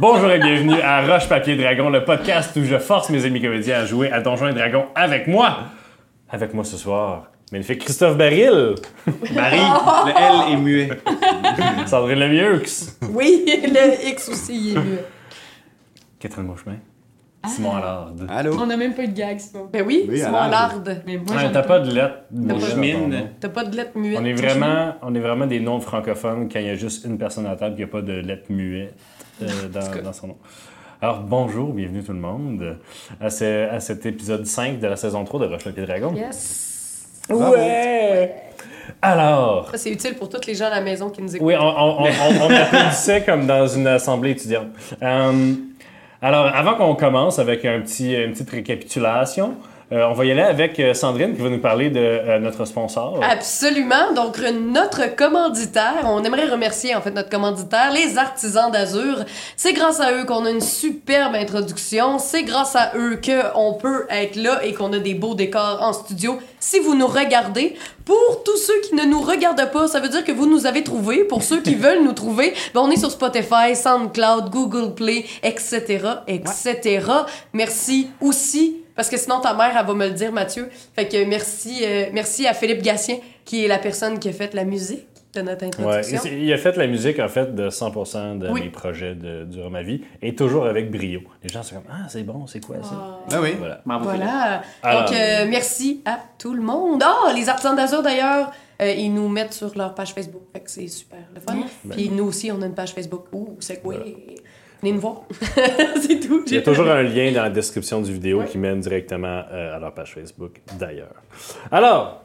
Bonjour et bienvenue à Roche Papier Dragon, le podcast où je force mes amis comédiens à jouer à Donjons et Dragons avec moi. Avec moi ce soir, magnifique Christophe Baril, Marie, le L est muet. Sandrine Lemieux, Oui, le X aussi, il est mieux. Catherine Beauchemin, Simon Allard. Allô? On a même pas eu de gag, c'est pas. Ben oui, Oui, c'est alors, mon larde. Mais moi, Ouais, T'as pas de lettres. T'as pas de. T'as pas de lettres muettes. On est vraiment, on est vraiment des noms francophones quand il y a juste une personne à la table qui n'a pas de lettres muettes euh, dans, dans son nom. Alors bonjour, bienvenue tout le monde à, ce- à cet épisode 5 de la saison 3 de Roche Papier Dragon. Yes. Ouais! Alors, Ça, c'est utile pour tous les gens à la maison qui nous écoutent. oui, on, on, on, on- on applaudissait comme dans une assemblée étudiante. Euh, alors, avant qu'on commence avec un petit, une petite récapitulation, euh, on va y aller avec euh, Sandrine qui va nous parler de euh, notre sponsor. Absolument. Donc, notre commanditaire, on aimerait remercier en fait notre commanditaire, les artisans d'Azur. C'est grâce à eux qu'on a une superbe introduction. C'est grâce à eux qu'on peut être là et qu'on a des beaux décors en studio. Si vous nous regardez, pour tous ceux qui ne nous regardent pas, ça veut dire que vous nous avez trouvés. Pour ceux qui veulent nous trouver, ben on est sur Spotify, SoundCloud, Google Play, etc., etc. Merci aussi parce que sinon, ta mère, elle va me le dire, Mathieu. Fait que merci, euh, merci à Philippe Gatien, qui est la personne qui a fait la musique de notre introduction. il il a fait la musique en fait de 100% de Oui. mes projets de, durant ma vie et toujours avec brio. Les gens sont comme ah c'est bon c'est quoi ça? Ah oui. Voilà. Voilà. Alors. Donc, euh, merci à tout le monde. Ah, les artisans d'Azur, d'ailleurs, euh, ils nous mettent sur leur page Facebook. Fait que c'est super le fun. Puis nous aussi, on a une page Facebook. Ouh, c'est quoi? Venez nous voir. c'est tout. Il y a toujours un lien dans la description du vidéo qui mène directement euh, à leur page Facebook d'ailleurs. Alors.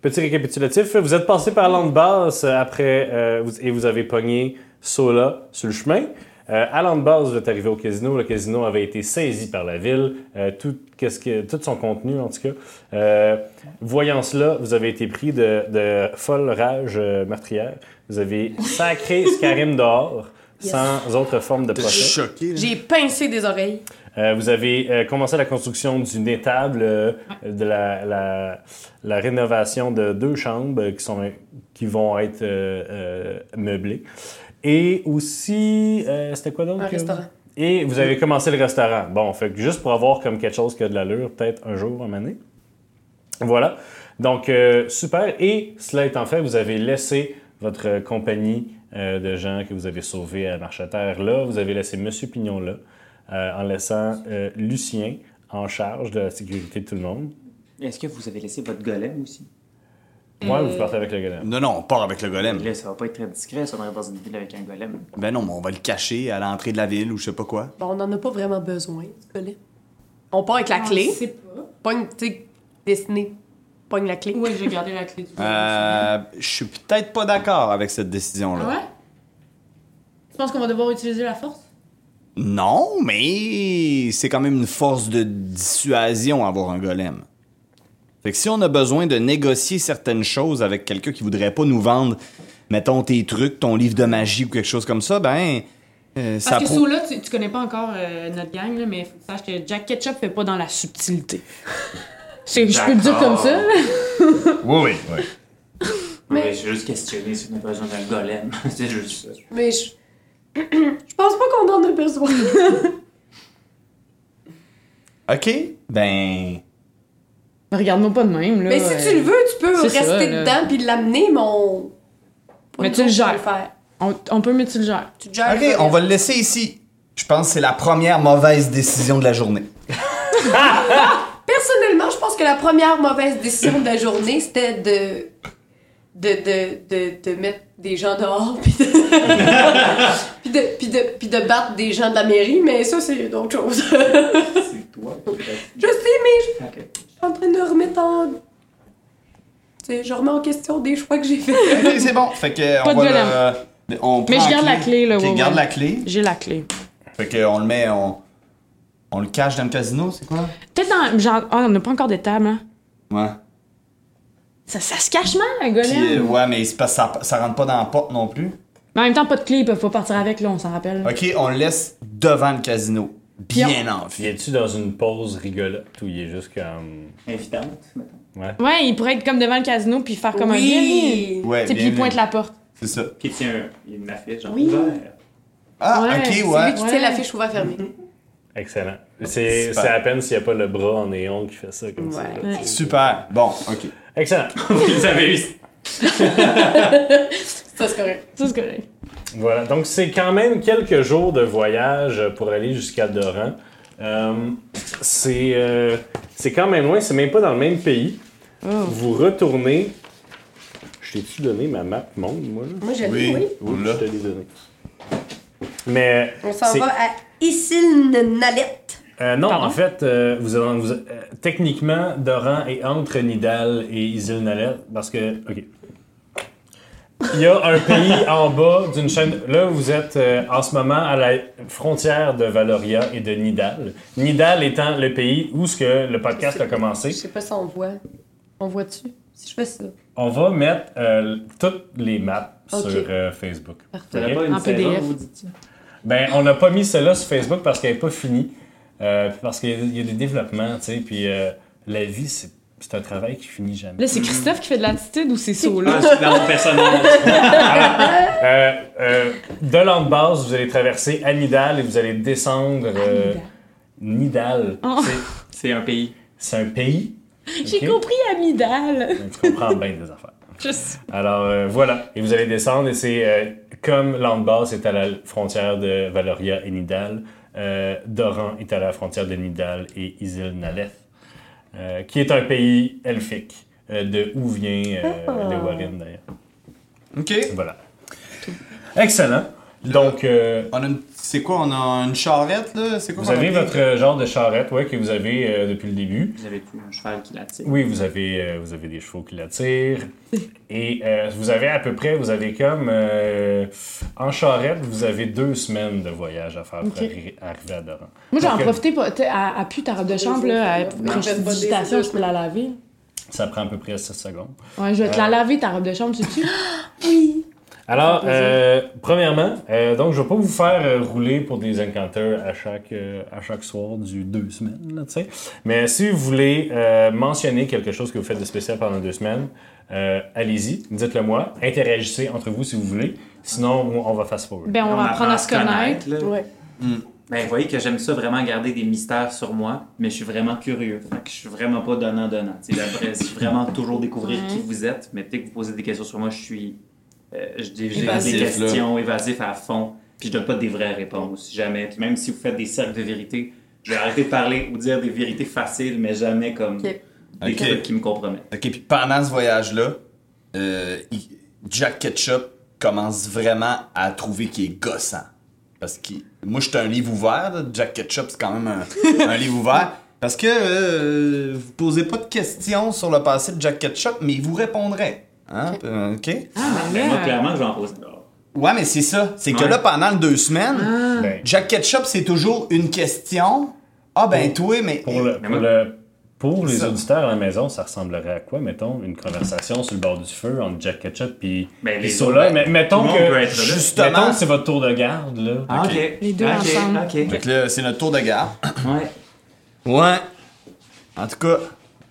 Petit récapitulatif, vous êtes passé par Landbass après euh, et vous avez pogné Sola sur le chemin. Euh, à Landbass, vous êtes arrivé au casino. Le casino avait été saisi par la ville. Euh, tout, qu'est-ce que, tout son contenu, en tout cas. Euh, voyant cela, vous avez été pris de, de folle rage euh, meurtrière. Vous avez sacré Scarim dehors, Yes. sans autre forme de procès. choqué. J'ai pincé des oreilles. Euh, vous avez euh, commencé la construction d'une étable, euh, de la, la, la rénovation de deux chambres qui, sont, qui vont être euh, euh, meublées. Et aussi, euh, c'était quoi d'autre? Un que- restaurant. Et vous avez commencé le restaurant. Bon, fait que juste pour avoir comme quelque chose qui a de l'allure, peut-être un jour, un année. Voilà. Donc, euh, super. Et cela étant fait, vous avez laissé votre euh, compagnie euh, de gens que vous avez sauvés à Marche à Terre là. Vous avez laissé Monsieur Pignon là, euh, en laissant euh, Lucien en charge de la sécurité de tout le monde. Est-ce que vous avez laissé votre golem aussi? Moi, Euh, vous partez avec le golem. Non, non, on part avec le golem. Là, ça va pas être très discret, ça, on arrive dans une ville avec un golem. Ben non, mais on va le cacher à l'entrée de la ville ou je sais pas quoi. Bon, on n'en a pas vraiment besoin, ce collet. On part avec la clé. Je sais pas. Pogne, tu sais, dessiné. Pogne la clé. Ouais, j'ai gardé la clé du Euh, je suis peut-être pas d'accord avec cette décision-là. Ah ouais? Tu penses qu'on va devoir utiliser la force? Non, mais c'est quand même une force de dissuasion avoir un golem. Fait que si on a besoin de négocier certaines choses avec quelqu'un qui voudrait pas nous vendre, mettons tes trucs, ton livre de magie ou quelque chose comme ça, ben euh, ça Parce que pro- sous là, tu, tu connais pas encore euh, notre gang, là, mais faut saches que Jack Ketchup fait pas dans la subtilité. Je je peux le dire comme ça. Oui, oui, oui. Mais j'ai juste questionné si on a besoin d'un golem. C'est juste ça. Mais je. Je pense pas qu'on en a besoin. OK, ben Regarde-moi pas de même, là. Mais si tu le veux, tu peux rester ça, dedans puis l'amener, mais on. Pas Mais tu le gères. le faire. On, on peut, mais tu le gères. Tu te gères OK, le on va le laisser ici. Je pense que c'est la première mauvaise décision de la journée. Personnellement, je pense que la première mauvaise décision de la journée, c'était de. De, de, de, de mettre des gens dehors puis de, puis de, puis de, puis de battre des gens de la mairie, mais ça, c'est d'autres choses. C'est toi, je sais, mais je suis en train de remettre en. Tu sais, je remets en question des choix que j'ai faits. C'est bon. Fait que Pas on de va le- on Mais je garde la clé, là, OK, ouais, garde ouais. la clé. J'ai la clé. Fait que on le met on on le cache dans le casino, c'est quoi? Peut-être dans. Genre, ah, on n'a pas encore de table, hein. Ouais. Ça, ça se cache mal, un golem. Puis, euh, ouais, mais c'est parce que ça, ça rentre pas dans la porte non plus. Mais en même temps, pas de clé, ils peuvent pas partir avec, là, on s'en rappelle. OK, on le laisse devant le casino. Bien en Il est-tu dans une pause rigolote ou il est juste comme. Invitante, mettons. Ouais. Ouais, il pourrait être comme devant le casino puis faire comme un oui. Ouais, Tu sais, puis il pointe la porte. C'est ça. Puis il tient un- il y a une affiche, genre Oui. ouvert. Ah, Ouais, ok, c'est C'est lui ouais. qui Ouais. tient l'affiche ouvert fermée. Excellent. C'est Super. c'est à peine s'il n'y a pas le bras en néon qui fait ça comme ça. Ouais. Super. Bon, ok. Excellent. Vous avez eu. Ça, c'est correct. Ça, c'est correct. Voilà, donc c'est quand même quelques jours de voyage pour aller jusqu'à Doran. Euh, c'est euh, c'est quand même loin, c'est même pas dans le même pays. Vous retournez. Je t'ai-tu donné ma map monde, moi? Là? Moi, j'ai Oui. oui. Oui, Là. je te l'ai donné. Mais. On s'en va à Isilnalet. Euh, non, Pardon? en fait, euh, vous, avez- vous- euh, techniquement, Doran est entre Nidal et Isilnalet parce que, ok. Il y a un pays en bas d'une chaîne. Là, vous êtes euh, en ce moment à la frontière de Valoria et de Nidal. Nidal étant le pays où ce que le podcast a Je commencé. sais pas si on voit. On voit-tu? Si je fais ça. On va mettre euh, toutes les maps sur euh, Facebook. Parfait. une En saison, PDF. vous dites? Ben, on n'a pas mis cela sur Facebook parce qu'elle n'est pas finie. Euh, puis parce qu'il y, a- il y a des développements, tu sais. Puis euh, la vie, c'est c'est un travail qui finit jamais. Là, c'est Christophe qui fait de l'attitude ou c'est ça, Ah, là? c'est dans mon personnage. Euh, euh, de l'ande-base, vous allez traverser Anidal et vous allez descendre euh, Nidal. Oh. C'est- un pays. C'est un pays. J'ai compris Amidal. Mais Tu comprends bien des affaires. Alors euh, voilà, et vous allez descendre et c'est euh, comme Landbas est à la frontière de Valoria et Nidal, euh, Doran est à la frontière de Nidal et Isil Naleth, euh, qui est un pays elfique, euh, de où vient euh, Ah. le Warren d'ailleurs. Ok. Voilà. Excellent. Donc, euh, On a une... C'est quoi, on a une charrette, là? C'est quoi vous avez votre euh, genre de charrette ouais, que vous avez euh, depuis le début. Vous avez plus un cheval qui l'attire. Oui, vous avez, euh, vous avez des chevaux qui l'attirent. Et euh, vous avez à peu près, vous avez comme. euh, en charrette, vous avez deux semaines de voyage à faire pour arriver à Doran. Moi, j'en profité pour. À, à pu ta robe de chambre, là, quand je visitation, des je peux la laver. Ça prend à peu près 6 secondes. Ouais, je vais te la laver, ta robe de chambre, tu sais Oui. Alors, euh, premièrement, euh, donc je vais pas vous faire euh, rouler pour des encounters à chaque, euh, à chaque soir du deux semaines, là, tu sais. Mais si vous voulez euh, mentionner quelque chose que vous faites de spécial pendant deux semaines, euh, allez-y, dites-le moi, interagissez entre vous si vous voulez. Sinon, on on va fast forward. Ben, on va apprendre à se connaître. Ouais. Ben, vous voyez que j'aime ça vraiment garder des mystères sur moi, mais je suis vraiment curieux. Fait que je suis vraiment pas donnant-donnant. Je suis vraiment toujours découvrir qui vous êtes, mais dès que vous posez des questions sur moi, je suis. Euh, je des questions évasifs à fond, puis je donne pas des vraies réponses, jamais. Puis même si vous faites des cercles de vérité, je vais arrêter de parler ou dire des vérités faciles, mais jamais comme des trucs qui me compromettent. Ok, puis pendant ce voyage-là, euh, Jack Ketchup commence vraiment à trouver qu'il est gossant. Parce que moi, je suis un livre ouvert. là. Jack Ketchup, c'est quand même un, un livre ouvert. Parce que euh, vous posez pas de questions sur le passé de Jack Ketchup, mais il vous répondrait. Hein? Euh, OK? Ah, Mais ben moi, là. clairement, je vais en poser. Ouais, mais c'est ça. C'est que Ouais. là, pendant les deux semaines, Ben, Jack Ketchup, c'est toujours une question. Ah, ben, toi, mais. pour, le- Mais pour, le- pour les Ça. auditeurs à la maison, ça ressemblerait à quoi, mettons, une conversation sur le bord du feu entre Jack Ketchup et Ben, les Sola? Mais mettons le monde que. Justement. mettons que c'est votre tour de garde, là. Ah, ok. Les deux Ok, ensemble. Ok. Fait que là, c'est notre tour de garde. Ouais. Ouais. En tout cas,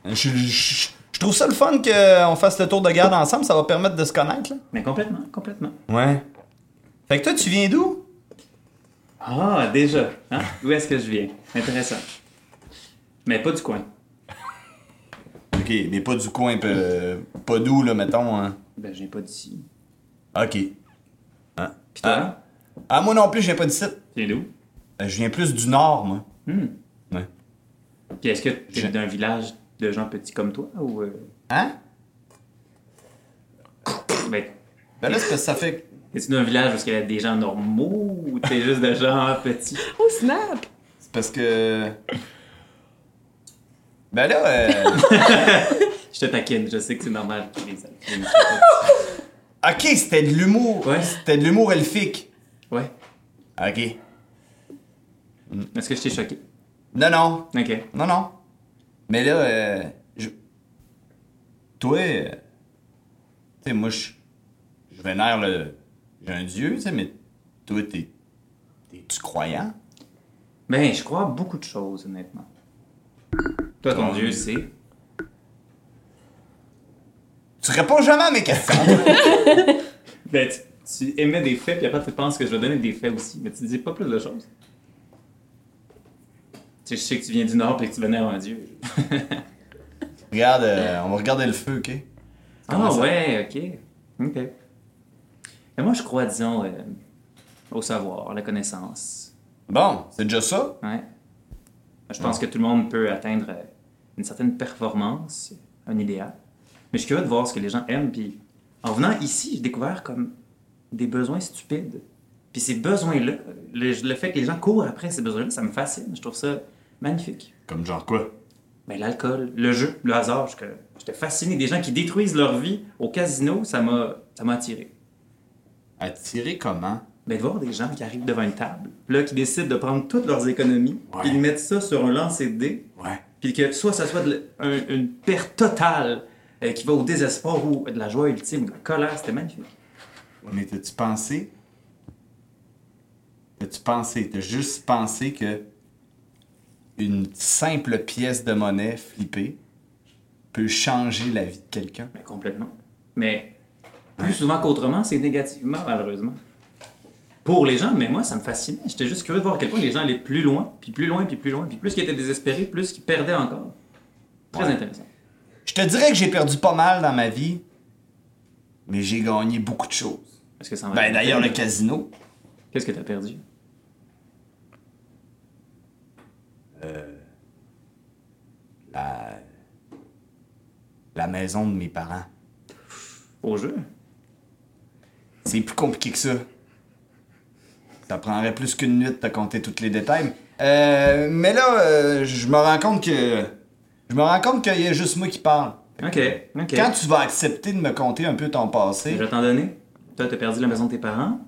je, je- je trouve ça le fun qu'on fasse le tour de garde ensemble. Ça va permettre de se connaître, là. Mais complètement, complètement. Ouais. Fait que toi, tu viens d'où? Ah, déjà. Hein? D'où est-ce que je viens? Intéressant. Mais pas du coin. Ok, mais pas du coin, pas d'où, là, mettons. Hein? Ben, je viens pas d'ici. Ok. Hein? Pis toi? Ah. Ah, moi non plus, je viens pas d'ici. Tu viens d'où? Euh, Je viens plus du nord, moi. Hmm. Ouais. Puis est-ce que t'es Je- d'un village de gens petits comme toi ou. euh, Hein? Ben, Ben là, c'est parce que ça fait. es-tu d'un village où il y a des gens normaux ou t'es juste de gens petits? Oh, snap! C'est parce que. Ben là, euh... Je te taquine, je sais que c'est normal. ok, c'était de l'humour. Ouais. C'était de l'humour elfique. Ouais. Ok. Est-ce que je t'ai choqué? Non, non. Ok. Non, non. Mais là, euh, je... toi, euh, tu sais, moi, je, je vénère le, j'ai un dieu, tu sais, mais toi, t'es, t'es-tu croyant? Ben, je crois à beaucoup de choses, honnêtement. Toi, ton Ton Dieu, Dieu. c'est? Tu réponds jamais à mes questions. Ben, tu- tu émets des faits, puis après tu penses que je vais donner des faits aussi, mais tu dis pas plus de choses? Tu sais, je sais que tu viens du Nord et que tu vénères un dieu. Regarde, euh, on va regarder le feu, ok? Comment Ah ça? ouais, ok. Ok. Mais moi, je crois, disons, euh, au savoir, à la connaissance. Bon, c'est déjà ça? Ouais. Je pense que tout le monde peut atteindre euh, une certaine performance, un idéal. Mais je suis curieux de voir ce que les gens aiment. Puis en venant ici, j'ai découvert comme des besoins stupides. Puis ces besoins-là, le, le fait que les gens courent après ces besoins-là, ça me fascine. Je trouve ça magnifique. Comme genre quoi? Ben, l'alcool, le jeu, le hasard, j'étais fasciné. Des gens qui détruisent leur vie au casino, ça m'a attiré. Attirer comment? Ben, de voir des gens qui arrivent devant une table, là, qui décident de prendre toutes leurs économies, Ouais. puis de mettre ça sur un lancer de dés, Ouais. puis que soit ça soit de un- une perte totale euh, qui va au désespoir ou de la joie ultime, de la colère, c'était magnifique. Mais t'as-tu pensé? T'as-tu pensé? T'as juste pensé que une simple pièce de monnaie flippée peut changer la vie de quelqu'un? Ben, complètement. Mais plus souvent qu'autrement, c'est négativement, malheureusement. Pour les gens, mais moi, ça me fascinait. J'étais juste curieux de voir à quel point les gens allaient plus loin, puis plus loin, puis plus loin, puis plus qu'ils étaient désespérés, plus qu'ils perdaient encore. Très Ouais. intéressant. Je te dirais que j'ai perdu pas mal dans ma vie, mais j'ai gagné beaucoup de choses. Est-ce que ça en va Ben d'ailleurs, le casino, Qu'est-ce que t'as perdu? La... la maison de mes parents. Au jeu? C'est plus compliqué que ça. Ça prendrait plus qu'une nuit de te compter tous les détails. Euh, mais là, euh, je me rends compte que. Je me rends compte qu'il y a juste moi qui parle. Ok, ok. Quand tu vas accepter de me conter un peu ton passé, Je vais t'en donner. Toi, t'as perdu la maison de tes parents.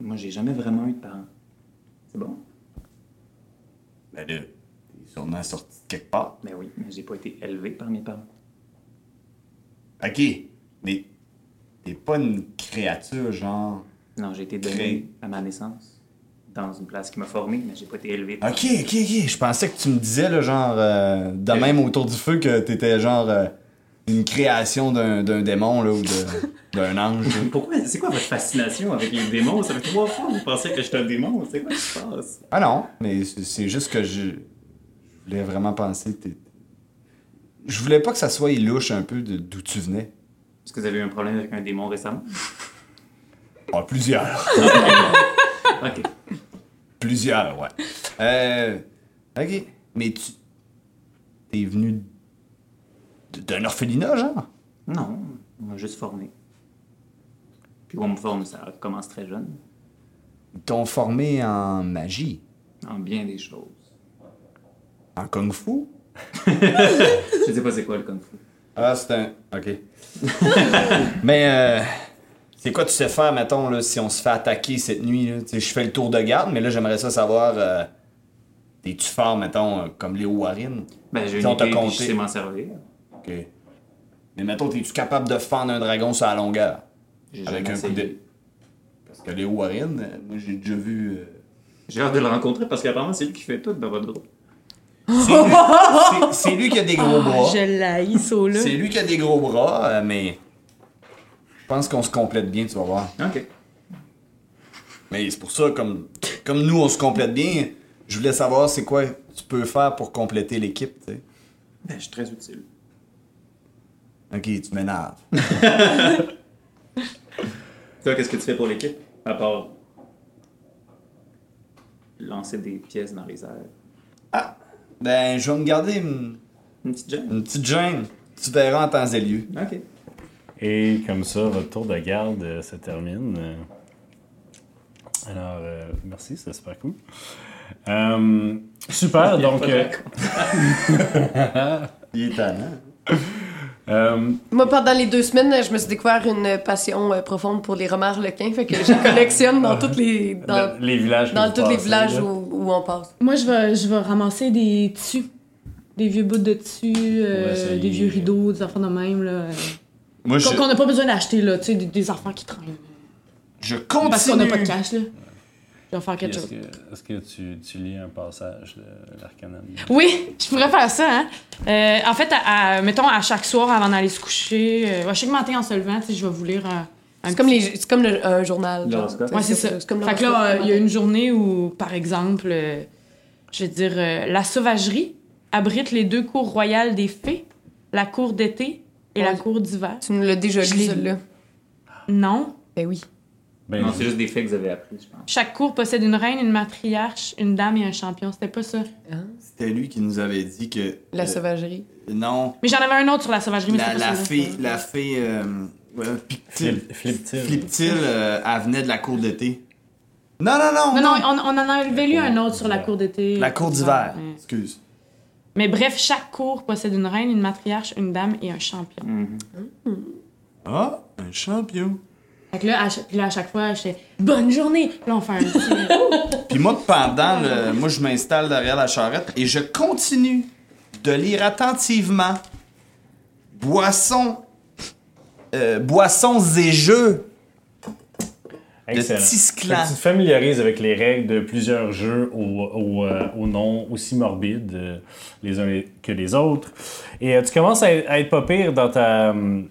Moi, j'ai jamais vraiment eu de parents. C'est bon? Ben là, t'es sûrement sorti de quelque part. Ben oui, mais j'ai pas été élevé par mes parents. Ok, mais t'es pas une créature genre. Non, j'ai été donné à ma naissance dans une place qui m'a formé, mais j'ai pas été élevé. par- Ok, ok, ok. Je pensais que tu me disais, là, genre, euh, de même autour du feu, que t'étais genre euh, une création d'un d'un démon, là, ou de- d'un ange. là. Pourquoi? C'est quoi votre fascination avec les démons? Ça fait trois fois que vous pensez que je suis un démon. C'est quoi qui se passe? Ah non, mais c'est juste que je, je voulais vraiment penser. t'es- Je voulais pas que ça soit louche un peu de- d'où tu venais. Est-ce que vous avez eu un problème avec un démon récemment? Ah, plusieurs. Ok. plusieurs, ouais. Euh. Ok. Mais tu. T'es venu d'un orphelinat, genre? Non, on m'a juste formé. Puis on me forme, ça commence très jeune, Ils t'ont formé en magie, en bien des choses. en kung-fu. Je sais pas c'est quoi le kung fu. Ah, c'est un. Ok. Mais, euh. C'est quoi tu sais faire, mettons, là, si on se fait attaquer cette nuit, là? Tu sais, je fais le tour de garde, mais là, j'aimerais ça savoir. euh, T'es-tu fort, mettons, euh, comme Léo Warren? Ben, j'ai une idée, puis compté. je sais m'en servir. Ok. Mais mettons, t'es-tu capable de fendre un dragon sur la longueur? J'ai Avec un coup de. Parce que Léo Warren, euh, moi, j'ai déjà vu. euh, J'ai hâte de le rencontrer parce qu'apparemment, c'est lui qui fait tout dans votre groupe. C'est lui, c'est- c'est lui qui a des gros Ah, bras. je l'haïs, ça, là. C'est lui qui a des gros bras, euh, mais. Je pense qu'on se complète bien, tu vas voir. Ok. Mais c'est pour ça, comme, comme nous, on se complète bien, je voulais savoir c'est quoi tu peux faire pour compléter l'équipe, tu sais. Ben, je suis très utile. Ok, tu m'énerves. Toi, qu'est-ce que tu fais pour l'équipe? À part lancer des pièces dans les airs? Ah! Ben, je vais me garder une, Une petite gêne? une petite gêne. Tu verras en temps et lieu. Ok. Et comme ça, votre tour de garde euh, se termine. Euh, Alors, euh, merci, c'est super cool. Euh, super, donc. euh, Il est talent. Euh, Moi, pendant les deux semaines, je me suis découvert une passion euh, profonde pour les romards lequins. Fait que je collectionne dans toutes les, dans, le- les villages. dans tous les villages où, où on passe. Moi, je vais, je vais ramasser des tissus. Des vieux bouts de tissus, euh, des vieux rideaux, des enfants de même, là. euh, Moi, je, qu'on n'a pas besoin d'acheter, là, tu sais, des, des enfants qui traînent. je continue. Parce qu'on n'a pas de cash, là. Est-ce chose. que, est-ce que tu, tu lis un passage de l'Arcanum? Oui, je pourrais faire ça, hein. Euh, en fait, à, à- mettons, à chaque soir, avant d'aller se coucher, euh, chaque matin en se levant, tu sais, je vais vous lire euh, C'est comme, les, c'est comme le- un journal. genre. L'horoscope. Ouais, c'est ça. C'est comme Fait que là, euh, il y a une journée où, par exemple, euh, je vais dire, euh, la sauvagerie abrite les deux cours royales des fées, la cour d'été et la cour d'hiver. Tu nous l'as déjà lu, celle-là. Non. Ben oui. Ben, Non, c'est juste des faits que vous avez appris, je pense. Chaque cour possède une reine, une matriarche, une dame et un champion. C'était pas ça. C'était lui qui nous avait dit que. La euh, sauvagerie. Non. Mais j'en avais un autre sur la sauvagerie, mais La, pas la ça. fée. La fée. Euh, ouais, Pictile. Flip- Flip-til. Fliptil, euh, elle venait de la cour d'été. Non, non, non. Non, non, on, on en avait lu un autre sur la cour d'été. La cour d'hiver. Ouais. Excuse. Mais bref, chaque cour possède une reine, une matriarche, une dame et un champion. Ah, un champion. Fait que là, à puis là, à chaque fois, je fais bonne journée. Puis Là, on fait un petit. Puis moi, pendant le. Moi, je m'installe derrière la charrette et je continue de lire attentivement Boissons. euh, boissons et jeux Excellent. de Tisclan. Tu te familiarises avec les règles de plusieurs jeux au, au, euh, au nom aussi morbides euh, les uns que les autres. Et tu commences à, être- à être pas pire dans ta, hum,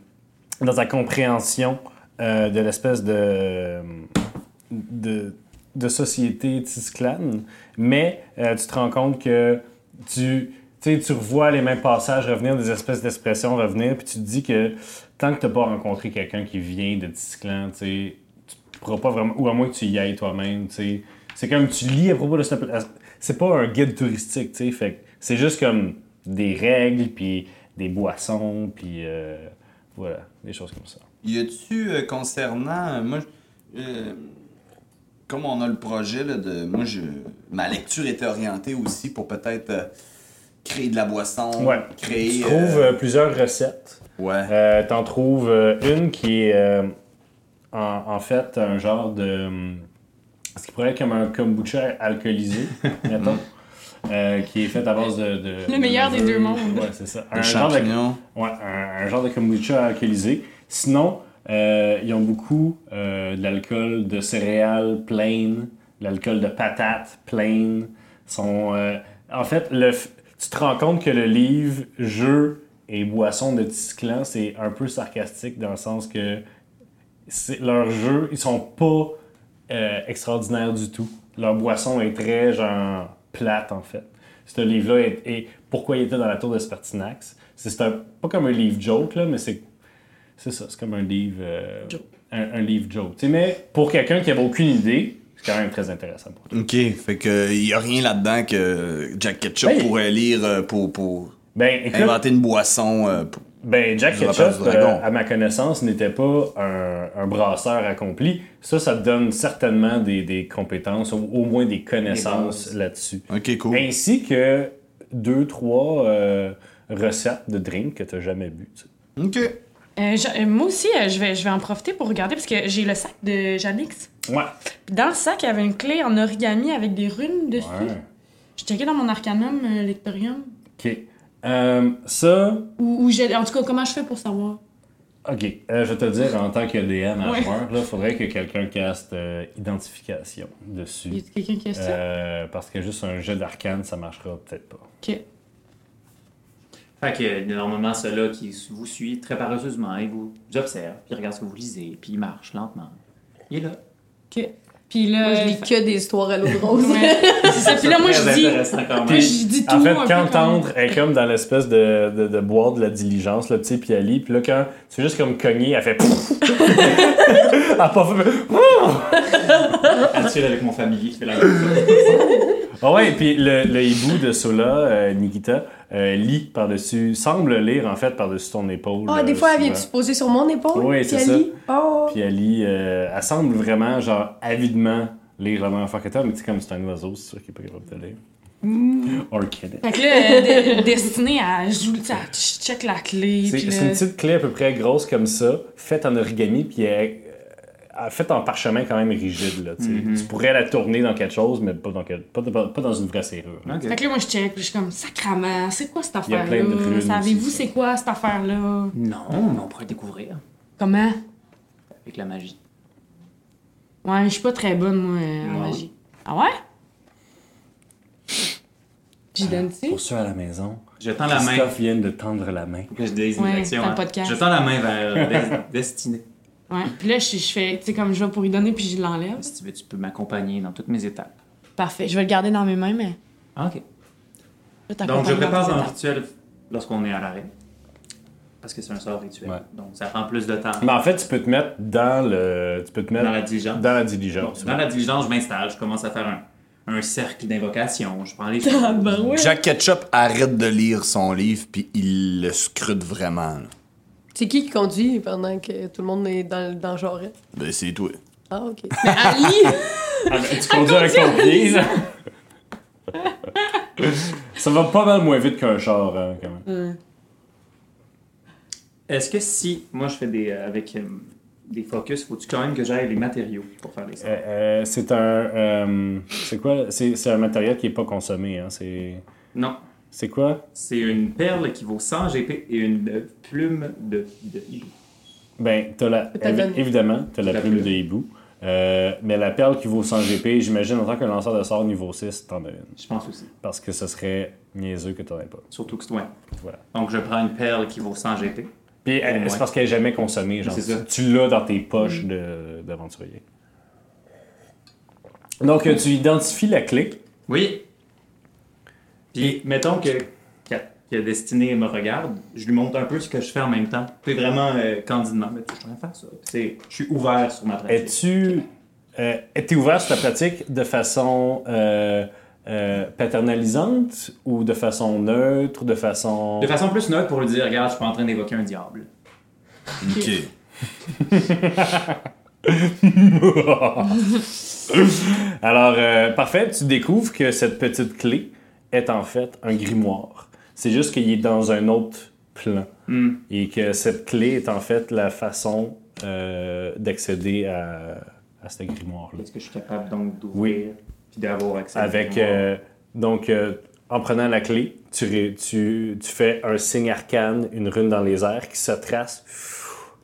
dans ta compréhension euh, de l'espèce de, de, société Tisclan. Mais euh, tu te rends compte que tu, tu revois les mêmes passages revenir, des espèces d'expressions revenir, puis tu te dis que tant que tu n'as pas rencontré quelqu'un qui vient de Tisclan, tu tu pourras pas vraiment, ou à moins que tu y ailles toi-même. C'est comme tu lis à propos de cette C'est pas un guide touristique, tu sais. C'est juste comme des règles, puis des boissons, puis euh, voilà, des choses comme ça. Y a-tu euh, concernant. euh, moi, euh, comme on a le projet là, de. Moi, je, ma lecture était orientée aussi pour peut-être euh, créer de la boisson. Ouais. Créer. Tu trouves plusieurs recettes. ouais. Euh, T'en trouves euh, une qui est euh, en, en fait un genre de. Ce qui pourrait être comme un kombucha alcoolisé, mettons. euh, qui est fait à base de. de- Le de meilleur des deux mondes. Ouais, c'est ça. de genre de, ouais, un, un genre de kombucha alcoolisé. Sinon, euh, ils ont beaucoup euh, de l'alcool de céréales plain, de l'alcool de patates plain. Sont, euh, en fait, tu te rends compte que le livre Jeux et boissons de Tisclan, c'est un peu sarcastique dans le sens que leurs jeux, ils sont pas euh, extraordinaires du tout. Leur boisson est très, genre, plate, en fait. Ce livre-là est, est- Pourquoi il était dans la tour de Spartinax? C'est pas comme un livre joke, là, mais c'est c'est ça, c'est comme un livre... euh, Joke. Un, un livre sais, mais pour quelqu'un qui avait aucune idée, c'est quand même très intéressant pour toi. Ok, fait que y a rien là-dedans que Jack Ketchup Ben, pourrait lire euh, pour, pour Ben, écoute, inventer une boisson. euh, pour- Ben, Jack Ketchup, euh, à ma connaissance, n'était pas un, un brasseur accompli. Ça, ça te donne certainement des, des compétences, ou au moins des connaissances là-dessus. Ok, cool. Ainsi que deux, trois euh, recettes de drink que tu n'as jamais bu. tu sais. Ok. Euh, je- euh, moi aussi, euh, je vais, je vais en profiter pour regarder parce que j'ai le sac de Janix. Ouais. Dans le sac, il y avait une clé en origami avec des runes dessus. ouais. Je checkais dans mon Arcanum euh, Lectorium. OK. Euh, ça, Ou, ou j'ai- en tout cas, comment je fais pour savoir? OK. Euh, je vais te dire, en tant que DM à Ouais. joueur, il faudrait que quelqu'un caste euh, identification dessus. A quelqu'un qui a ça? Euh, parce que juste un jeu d'arcane, ça marchera peut-être pas. Ok. Fait que normalement, ceux-là qui vous suit très paresseusement, ils vous observent, puis ils regardent ce que vous lisez, puis ils marchent lentement. Il est là. Ok. Puis là. Moi, je lis que des histoires à l'eau de rose. Ça. Puis là, moi, je dis. même. je dis tout. En fait, quand comme- Tendre est comme dans l'espèce de, de, de boîte de la diligence, le petit puis elle lit, puis là, quand tu fais juste comme cogner, elle fait pouf! elle a pas fait. Attire avec mon familier, je fais la même chose. Ah ouais, puis le, le hibou de Sola, euh, Nikita, euh, lit par-dessus, semble lire en fait par-dessus ton épaule. Ah, euh, des fois, elle vient se poser sur mon épaule. Oui, puis c'est elle ça. lit. Oh. Puis elle lit, euh, elle semble vraiment, genre, avidement lire la même affaire que toi, mais tu sais, comme c'est un oiseau, c'est sûr qu'il est pas capable de lire. Mm. Or Kenneth. Fait que là, euh, de- destinée à joue, tu sais, à ch- check la clé. C'est une petite clé à peu près grosse comme ça, faite en origami, puis elle, faite en parchemin quand même rigide. Là, tu sais. Mhm. Tu pourrais la tourner dans quelque chose, mais pas dans, quel- pas, pas- pas dans une vraie serrure. Ok. Fait que là, moi, je check, puis je suis comme, sacrament, c'est quoi cette affaire-là? Savez-vous c'est quoi cette affaire-là? Non, mais on pourrait découvrir Comment? avec la magie. Ouais, je suis pas très bonne, moi, euh, en Non. magie. Ah ouais? J'y donne-tu? Pour ceux à la maison, Je tends la main. Christophe vient de tendre la main. Que je dise Ouais, une action. hein. Je tends la main vers euh, Des- Destinée. Ouais. Puis là, je, je fais, tu sais, comme je vais pour lui donner, puis je l'enlève. Si tu veux, tu peux m'accompagner dans toutes mes étapes. Parfait. Je vais le garder dans mes mains, mais. Ah, OK. je Donc, je prépare un rituel lorsqu'on est à l'arrêt. Parce que c'est un sort rituel. Ouais. Donc, ça prend plus de temps. Mais en fait, tu peux te mettre dans le. Tu peux te mettre Dans la diligence. dans la Bon, diligence. dans la diligence, je m'installe, je commence à faire un, un cercle d'invocation. Je prends les Ah, ben ouais. Jack Ketchup arrête de lire son livre, puis il le scrute vraiment. là. C'est qui qui conduit pendant que tout le monde est dans, dans le genre? Ben, c'est toi. Ah, ok. Mais Ali! Ah, ben, tu conduis avec ton pied, ça. va pas mal moins vite qu'un char, hein, quand même. Est-ce que si moi je fais des euh, avec euh, des focus, faut-tu quand même que j'aille les matériaux pour faire les? Euh, euh, c'est un. euh, c'est quoi? C'est c'est un matériel qui est pas consommé, hein. C'est. Non. C'est quoi? C'est une perle qui vaut 100 GP et une plume de, de hibou. Ben, t'as la. Évidemment, t'as la La plume plume. de hibou. Euh, mais la perle qui vaut 100 GP, j'imagine en tant que lanceur de sort niveau 6, t'en as une. Je pense aussi. Parce que ce serait niaiseux que t'en aies pas. Surtout que c'est loin. Voilà. Donc je prends une perle qui vaut 100 GP. Puis Ouais. c'est parce qu'elle est jamais consommée. Genre, C'est ça. tu tu l'as dans tes poches de- d'aventurier. Donc, euh, tu identifies la clé. Oui. Puis mettons que, que, que Destiné me regarde, je lui montre un peu ce que je fais en même temps. C'est vraiment euh, candidement, mais je faire ça. Puis c'est- je suis ouvert sur ma pratique. Es-tu euh, es-tu ouvert sur ta pratique de façon euh, euh, paternalisante ou de façon neutre, de façon... De façon plus neutre pour lui dire, regarde, je suis pas en train d'évoquer un diable. Ok. Alors, euh, parfait, tu découvres que cette petite clé est en fait un grimoire. C'est juste qu'il est dans un autre plan. Hmm. Et que cette clé est en fait la façon euh, d'accéder à, à ce grimoire-là. Est-ce que je suis capable donc Oui. d'ouvrir puis d'avoir accès à Avec, grimoire? euh, donc, euh, en prenant la clé, tu, ré- tu, tu fais un signe arcane, une rune dans les airs qui se trace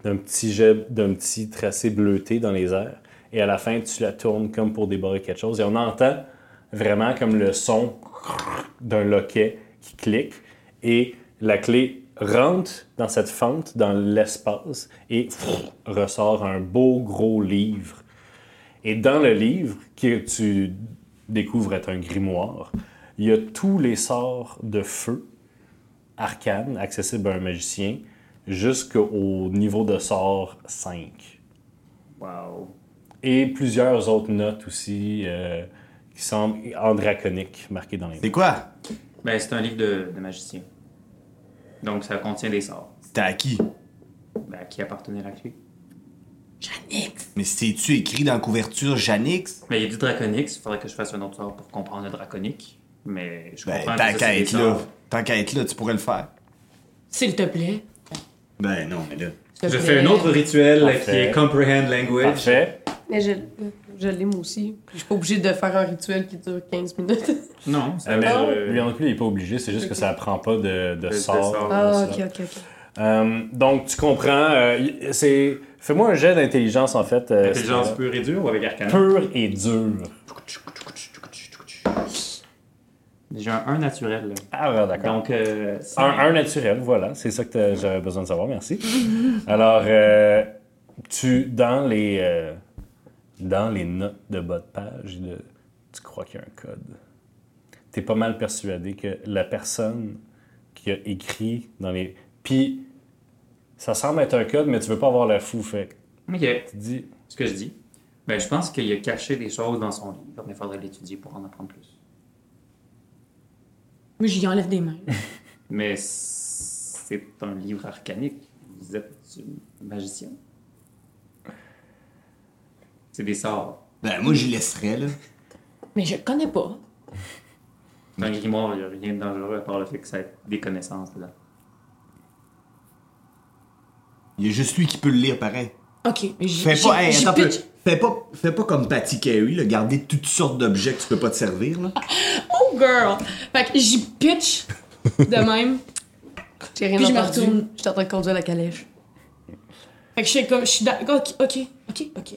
d'un petit jet, d'un petit tracé bleuté dans les airs. Et à la fin, tu la tournes comme pour débarrer quelque chose. Et on entend vraiment comme le son d'un loquet qui clique. Et la clé rentre dans cette fente, dans l'espace, et ressort un beau gros livre. Et dans le livre, que tu découvres être un grimoire, il y a tous les sorts de feu arcane accessibles à un magicien jusqu'au niveau de sort 5. Wow. Et plusieurs autres notes aussi euh, qui semblent en draconique marquées dans les C'est quoi? Ben, c'est un livre de, de magicien. Donc, ça contient des sorts. C'était à qui? Ben, à qui appartenait la clé? Mais c'est-tu écrit dans la couverture Janix? Ben, il y a du draconique. Il faudrait que je fasse un autre sort pour comprendre le draconique. Mais je Ben, comprends tant qu'à être là. Tant qu'à être là, tu pourrais le faire. S'il te plaît. Ben non, mais là. Je fais un autre rituel Parfait. qui est Comprehend Language. Parfait. Mais je, je l'ai moi aussi. Puis Je suis pas obligée de faire un rituel qui dure 15 minutes. Non, ça Euh, mais euh, lui non plus, il n'est pas obligé, c'est juste que ça apprend pas de, de sort. Ah, ok, ok, ok. Euh, donc, tu comprends. euh, c'est... Fais-moi un jet d'intelligence, en fait. euh, Intelligence c'est- pure et dure ou avec arcana? pur et dur. J'ai un 1 naturel. là. Ah, ouais, d'accord. Donc, euh, c'est- Un, un naturel, voilà, c'est ça que t'as- j'avais besoin de savoir, merci. Alors, euh, tu, dans les, euh, dans les notes de bas de page, de- tu crois qu'il y a un code. Tu es pas mal persuadé que la personne qui a écrit dans les. Puis, ça semble être un code, mais tu veux pas avoir la fou, fait que Ok. tu dis. Ce que je dis, ben, je pense qu'il a caché des choses dans son livre, mais il faudrait l'étudier pour en apprendre plus. Oui, j'y enlève des mains. Mais c'est un livre arcanique. Vous êtes une magicien. C'est des sorts. Ben moi, j'y laisserais, là. Mais je connais pas. Dans grimoire, il n'y a rien de dangereux à part le fait que ça ait des connaissances là. Il y a juste lui qui peut le lire pareil. Ok, mais j'y Fais pas, hey, j'y attends un peu. pitch. Fais pas, fais pas comme Patty Carey, là, garder toutes sortes d'objets que tu peux pas te servir, là. Oh girl! Fait que j'y pitch de même. J'ai rien Puis je me entendu. retourne. J'étais en train de conduire la calèche. Fait que je suis comme, je suis d'accord. Ok, ok, ok, ok.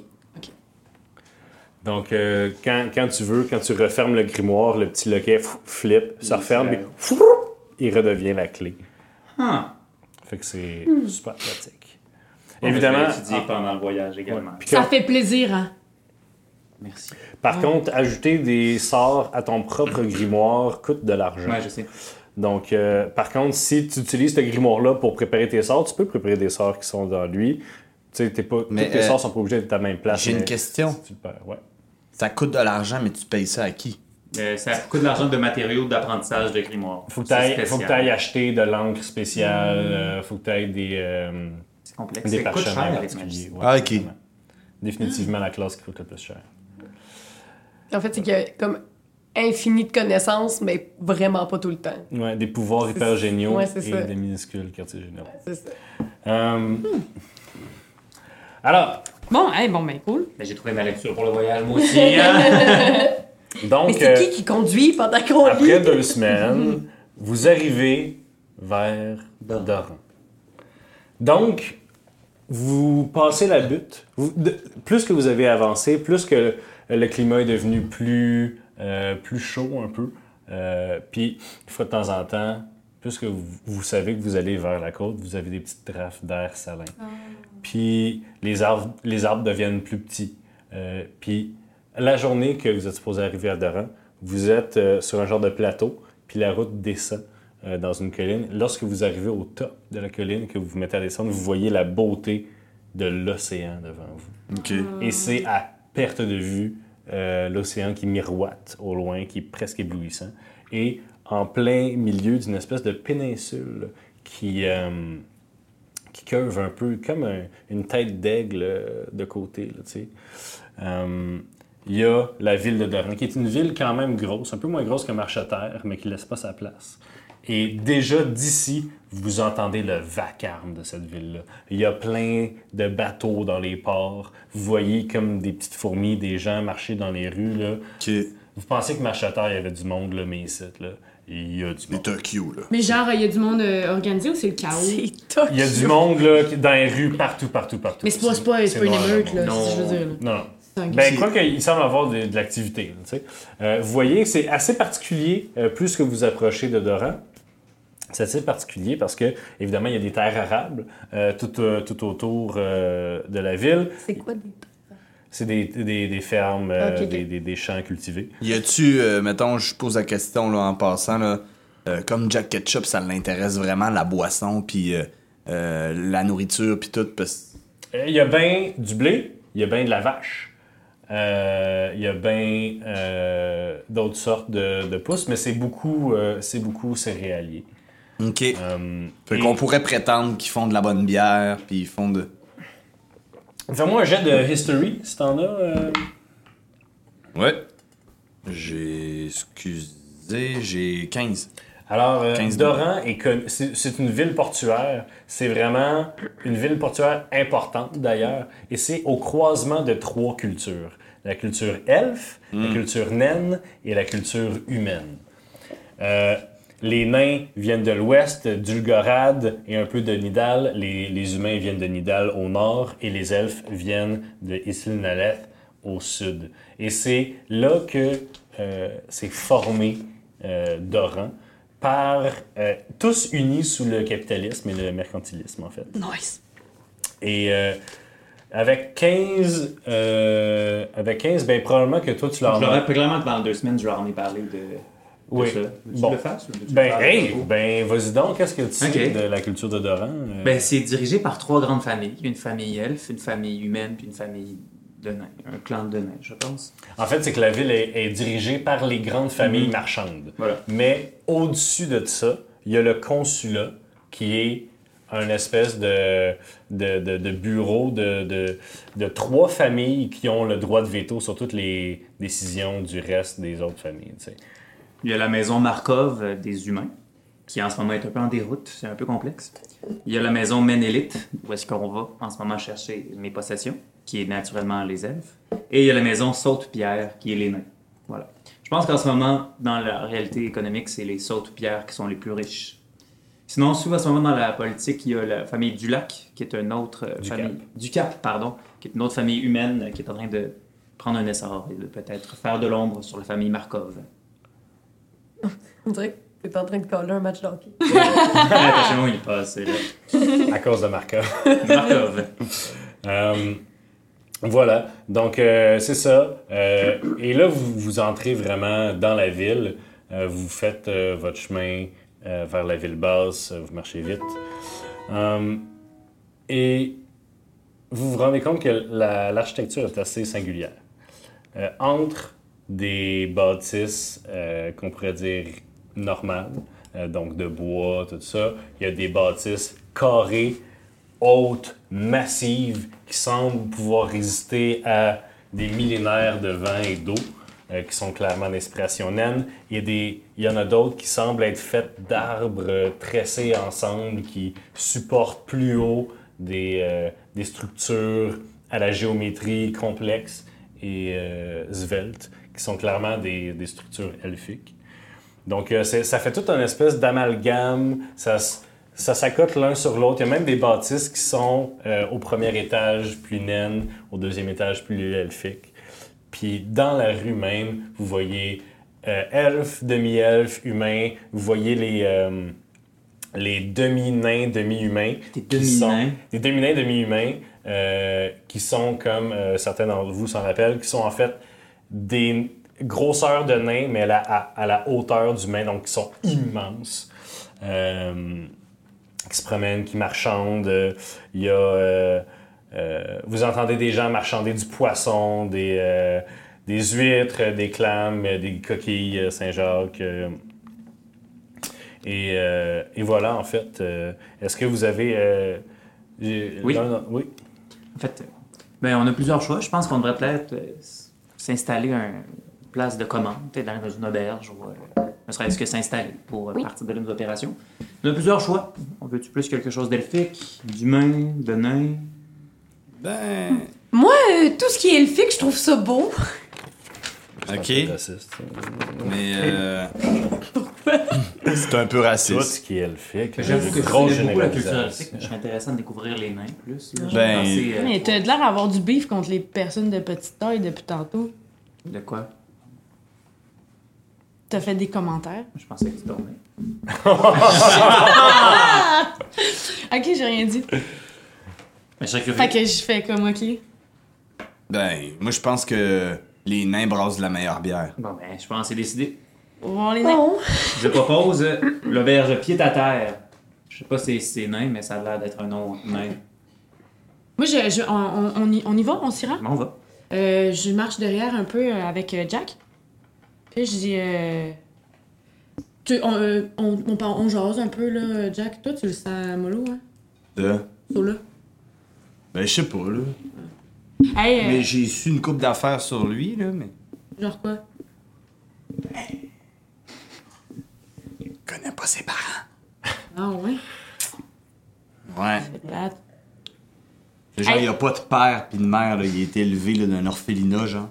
Donc, euh, quand, quand tu veux, quand tu refermes le grimoire, le petit loquet flip, se referme, pff, il redevient la clé. Fait que c'est super pratique. Évidemment. Je vais étudier pendant le voyage également. Puis Ça fait plaisir, hein? Merci. par contre, ajouter des sorts à ton propre grimoire coûte de l'argent. Ouais, je sais. Donc, euh, par contre, si tu utilises ce grimoire-là pour préparer tes sorts, tu peux préparer des sorts qui sont dans lui. Tu sais, t'es pas, Mais, tous tes euh, sorts sont pas obligés d'être à la même place. j'ai une question. si Tu le perds, ouais. Ça coûte de l'argent, mais tu payes ça à qui? Euh, ça coûte de l'argent de matériaux d'apprentissage de grimoire. Faut que tu ailles acheter de l'encre spéciale, euh, faut que tu ailles des, euh, C'est complexe. des Ça coûte cher parchemins avec particuliers. Ouais, Ah, ok. exactement. Définitivement la classe qui coûte le plus cher. En fait, c'est qu'il y a comme infini de connaissances, mais vraiment pas tout le temps. Ouais, des pouvoirs hyper géniaux Ouais, et ça. des minuscules quartiers généraux. C'est ça. Euh, Alors, Bon, hey, bon, ben cool. Mais j'ai trouvé ma lecture pour le voyage, moi aussi. hein. donc, Mais c'est euh, qui qui conduit pendant qu'on lit? après deux semaines, vous arrivez vers Doran. Donc, vous passez la butte. Vous- de- plus que vous avez avancé, plus que le climat est devenu plus, euh, plus chaud un peu. Euh, puis, une fois de temps en temps, plus que vous, vous savez que vous allez vers la côte, vous avez des petites drafts d'air salin. Puis, les arbres, les arbres deviennent plus petits. Euh, puis, la journée que vous êtes supposé arriver à Doran, vous êtes euh, sur un genre de plateau, puis la route descend euh, dans une colline. Lorsque vous arrivez au top de la colline, que vous vous mettez à descendre, vous voyez la beauté de l'océan devant vous. OK. Et c'est à perte de vue euh, l'océan qui miroite au loin, qui est presque éblouissant. Et en plein milieu d'une espèce de péninsule qui, euh, qui curve un peu comme un- une tête d'aigle euh, de côté. Euh, Il y a la ville de Doran, qui est une ville quand même grosse, un peu moins grosse que Marcheterre, mais qui laisse pas sa place. Et déjà d'ici, vous entendez le vacarme de cette ville-là. Il y a plein de bateaux dans les ports. Vous voyez comme des petites fourmis, des gens marcher dans les rues. Là. Vous pensez que Marcheterre, il y avait du monde, là, mais ici, là, il y a du monde. Tokyo, là. Mais genre, il y a du monde euh, organisé ou c'est le chaos? C'est. Il y a du monde là, qui- dans les rues, partout, partout, partout. Mais c'est pas, c'est pas, c'est pas une noir, émeute, là, ce que je veux dire. là. Non, non. C'est un- Ben, quoi qu'il semble avoir de, de l'activité. là, tu sais. Euh, vous voyez, c'est assez particulier euh, plus que vous approchez de Doran. C'est assez particulier parce que, évidemment, il y a des terres arables euh, tout, euh, tout autour euh, de la ville. C'est quoi des... C'est des, des, des fermes, euh. Des, des- des champs cultivés. Y a-tu, euh, mettons, je pose la question là, en passant, là, euh, comme Jack Ketchup, ça l'intéresse vraiment, la boisson, puis euh, euh, la nourriture, puis tout, parce Euh, Il y a bien du blé, il y a bien de la vache, euh, il y a bien euh, d'autres sortes de, de pousses, mais c'est beaucoup, euh, c'est beaucoup céréalier. OK. Euh, fait et- qu'on pourrait prétendre qu'ils font de la bonne bière, puis ils font de... Fais-moi un jet de history, si t'en as. euh. Ouais. J'ai... Excusez, j'ai 15. Alors, euh, 15 Doran, est connu- c'est c'est une ville portuaire. C'est vraiment une ville portuaire importante, d'ailleurs. Et c'est au croisement de trois cultures. La culture elfe, la culture naine et la culture humaine. Euh, les nains viennent de l'ouest, d'Ulgorad et un peu de Nidal. Les, les humains viennent de Nidal au nord et les elfes viennent de Isilnaleth au sud. Et c'est là que euh, s'est formé euh, Doran par euh, tous unis sous le capitalisme et le mercantilisme en fait. Nice. Et euh, avec 15, euh, avec 15, ben probablement que toi tu leur Je leur ai clairement dans deux semaines, je leur en ai parlé de Oui. ça. Veux-tu Bon. le fasses ou veux-tu le Ben, hey, ben, vas-y donc, qu'est-ce que tu sais de la culture de Doran? euh? Ben, c'est dirigé par trois grandes familles. Une famille elfe, une famille humaine, puis une famille de nains. Un clan de nains, je pense. En fait, c'est que la ville est, est dirigée par les grandes familles Mhm. marchandes. Voilà. Mais au-dessus de ça, il y a le consulat qui est un espèce de, de, de- de bureau de, de, de trois familles qui ont le droit de veto sur toutes les décisions du reste des autres familles. tu sais. Il y a la maison Markov euh, des humains, qui en ce moment est un peu en déroute, c'est un peu complexe. Il y a la maison Ménélite, où est-ce qu'on va en ce moment chercher mes possessions, qui est naturellement les elfes. Et il y a la maison Saute-Pierre, qui est les nains. Voilà. Je pense qu'en ce moment, dans la réalité économique, c'est les Saute-Pierre qui sont les plus riches. Sinon, souvent, en ce moment, dans la politique, il y a la famille Dulac, qui est une autre euh, Du famille... Du Cap, pardon, qui est une autre famille humaine euh, qui est en train de prendre un essor et de peut-être faire de l'ombre sur la famille Markov. On dirait T'es en train de coller un match d'hockey. Attention, il est passé là. à cause de Markov. Markov. Euh, voilà, donc euh, c'est ça. Euh, et là, vous, vous entrez vraiment dans la ville. Euh, vous faites euh, votre chemin euh, vers la ville basse, vous marchez vite. Et vous vous rendez compte que la- l'architecture est assez singulière. Euh, entre des bâtisses euh, qu'on pourrait dire normales, euh, donc de bois, tout ça, il y a des bâtisses carrées, hautes, massives, qui semblent pouvoir résister à des millénaires de vent et d'eau, euh, qui sont clairement d'inspiration naine. Il y, en a d'autres qui semblent être faites d'arbres tressés ensemble, qui supportent plus haut des, des structures à la géométrie complexe et euh, svelte, qui sont clairement des, des structures elfiques. Donc, euh, ça fait tout un espèce d'amalgame. Ça, ça s'accote l'un sur l'autre. Il y a même des bâtisses qui sont euh, au premier étage plus naines, au deuxième étage plus elfiques. Puis dans la rue même, vous voyez euh, elfes, demi-elfes, humains. Vous voyez les, euh, les demi-nains, demi-humains. Des qui sont- demi-nains. Des demi-nains, demi-humains, euh, qui sont, comme euh, certains d'entre vous s'en rappellent, qui sont en fait des grosseurs de nains, mais à la, à- à la hauteur du main, donc qui sont immenses. Euh, qui se promènent, qui marchandent. Il y a. euh, euh, vous entendez des gens marchander du poisson, des, des huîtres, des clames, des coquilles Saint-Jacques. et, et voilà, en fait. Est-ce que vous avez. Oui. non, non, oui? En fait, ben, on a plusieurs choix. Je pense qu'on devrait peut-être s'installer un- une place de commande, dans une auberge ou euh, ne serait-ce que s'installer pour euh, Oui. partir de là, nos opérations. On a plusieurs choix. On veut-tu plus quelque chose d'elfique, d'humain, de nain? Ben. Moi, euh, tout ce qui est elfique, je trouve ça beau. Ok. Mais. Euh... c'est un peu Tout raciste. ce qui est elfique. J'avoue que je beaucoup la culture elfique. Je suis intéressé de découvrir les nains plus. là. Ben, pensé, euh, Mais t'as de l'air d'avoir du beef contre les personnes de petite taille depuis tantôt. De quoi? T'as fait des commentaires? Je pensais que tu dormais. Ok, j'ai rien dit. Mais curieux. Fait que je fais comme ok. Ben, moi, je pense que les nains brassent de la meilleure bière. Bon, ben, je pense que c'est décidé. On va voir les nains. Bon. Je propose euh, l'auberge pied à terre. Je sais pas si c'est nain, mais ça a l'air d'être un nom nain. Moi, je, je- on, on- on y, on y va, on s'y rend? Bon, on va. Euh, je marche derrière un peu euh, avec Jack. Puis je dis. Euh, tu, on, euh, on, on, parle- on jase un peu, là, Jack. Toi, tu le sens mollo, hein? De? So, là. Ben, je sais pas, là. Hey, euh, Mais j'ai su une coupe d'affaires sur lui, là, mais. genre quoi? Je connais pas ses parents. Ah, ouais? Ouais. C'est plate. Genre, Hey. il a pas de père pis de mère, là. Il a été élevé, là, d'un orphelinat, genre.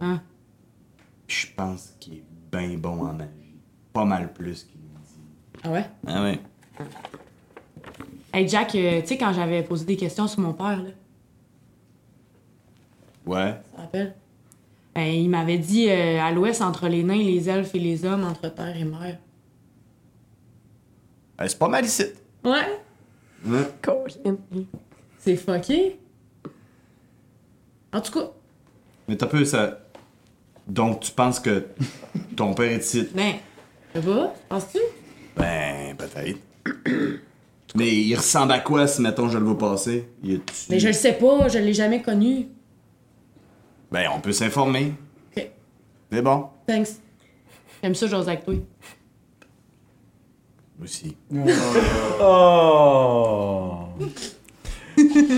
Hein? Pis je pense qu'il est bien bon en magie. Pas mal plus qu'il me dit. Ah, ouais? Ah ouais. Hey, Jack, euh, tu sais, quand j'avais posé des questions sur mon père, là, Ouais. tu te rappelles? Ben, il m'avait dit euh, à l'ouest, entre les nains, les elfes et les hommes, entre terre et mer. Ben, c'est pas mal ici. Ouais. C'est fucké. En tout cas, Mais t'as peu ça. Donc, tu penses que ton père est ici? ben, ça va? Penses-tu? Ben, peut-être. Mais il ressemble à quoi si, mettons, je le vois passer? Il est Mais je le sais pas, je l'ai jamais connu. Ben, on peut s'informer. Ok. C'est bon? Thanks. J'aime ça, j'ose avec toi. Aussi. Oh!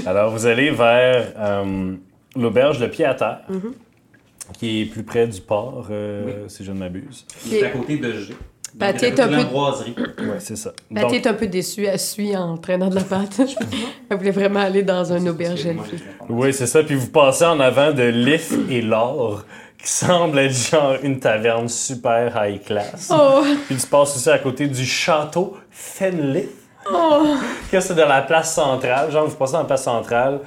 Alors, vous allez vers euh, l'auberge Le Pied à Terre, qui est plus près du port, euh, si je ne m'abuse. Il est à côté de G. Pâté il est est un peu-. Ouais, c'est ça. Patty Donc, est un peu déçue, elle suit en traînant de la pâte. elle voulait vraiment aller dans un auberge elfique. oui, c'est ça. Puis vous passez en avant de l'If et l'Or, qui semble être genre une taverne super high class. Oh! Puis tu passes aussi à côté du château Fenlith. Oh! que c'est dans la place centrale. Genre, vous passez dans la place centrale.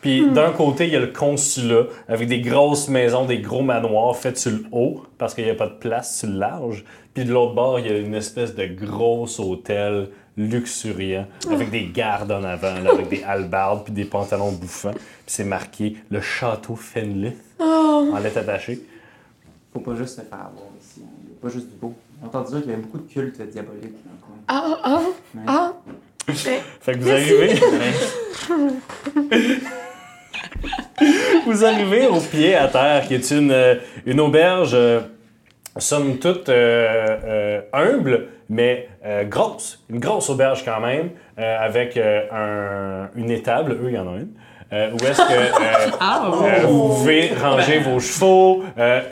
Puis d'un côté, il y a le consulat avec des grosses maisons, des gros manoirs faits sur le haut parce qu'il n'y a pas de place sur le large. Puis de l'autre bord, il y a une espèce de gros hôtel luxuriant avec des gardes en avant, là, avec des halbardes puis des pantalons bouffants. Puis c'est marqué le château Fenlith en lettres attachées. Faut pas juste se faire avoir ici. Il y a pas juste du beau. J'ai entendu dire qu'il y avait beaucoup de cultes diaboliques dans le coin. Ah, ah, ah. Fait que vous arrivez. vous arrivez au pied à terre, qui est une, euh, une auberge, euh, somme toute euh, euh, humble, mais euh, grosse. Une grosse auberge quand même, euh, avec un- une étable. Eux, il y en a une. euh, où est-ce que euh, euh, vous pouvez ranger vos chevaux.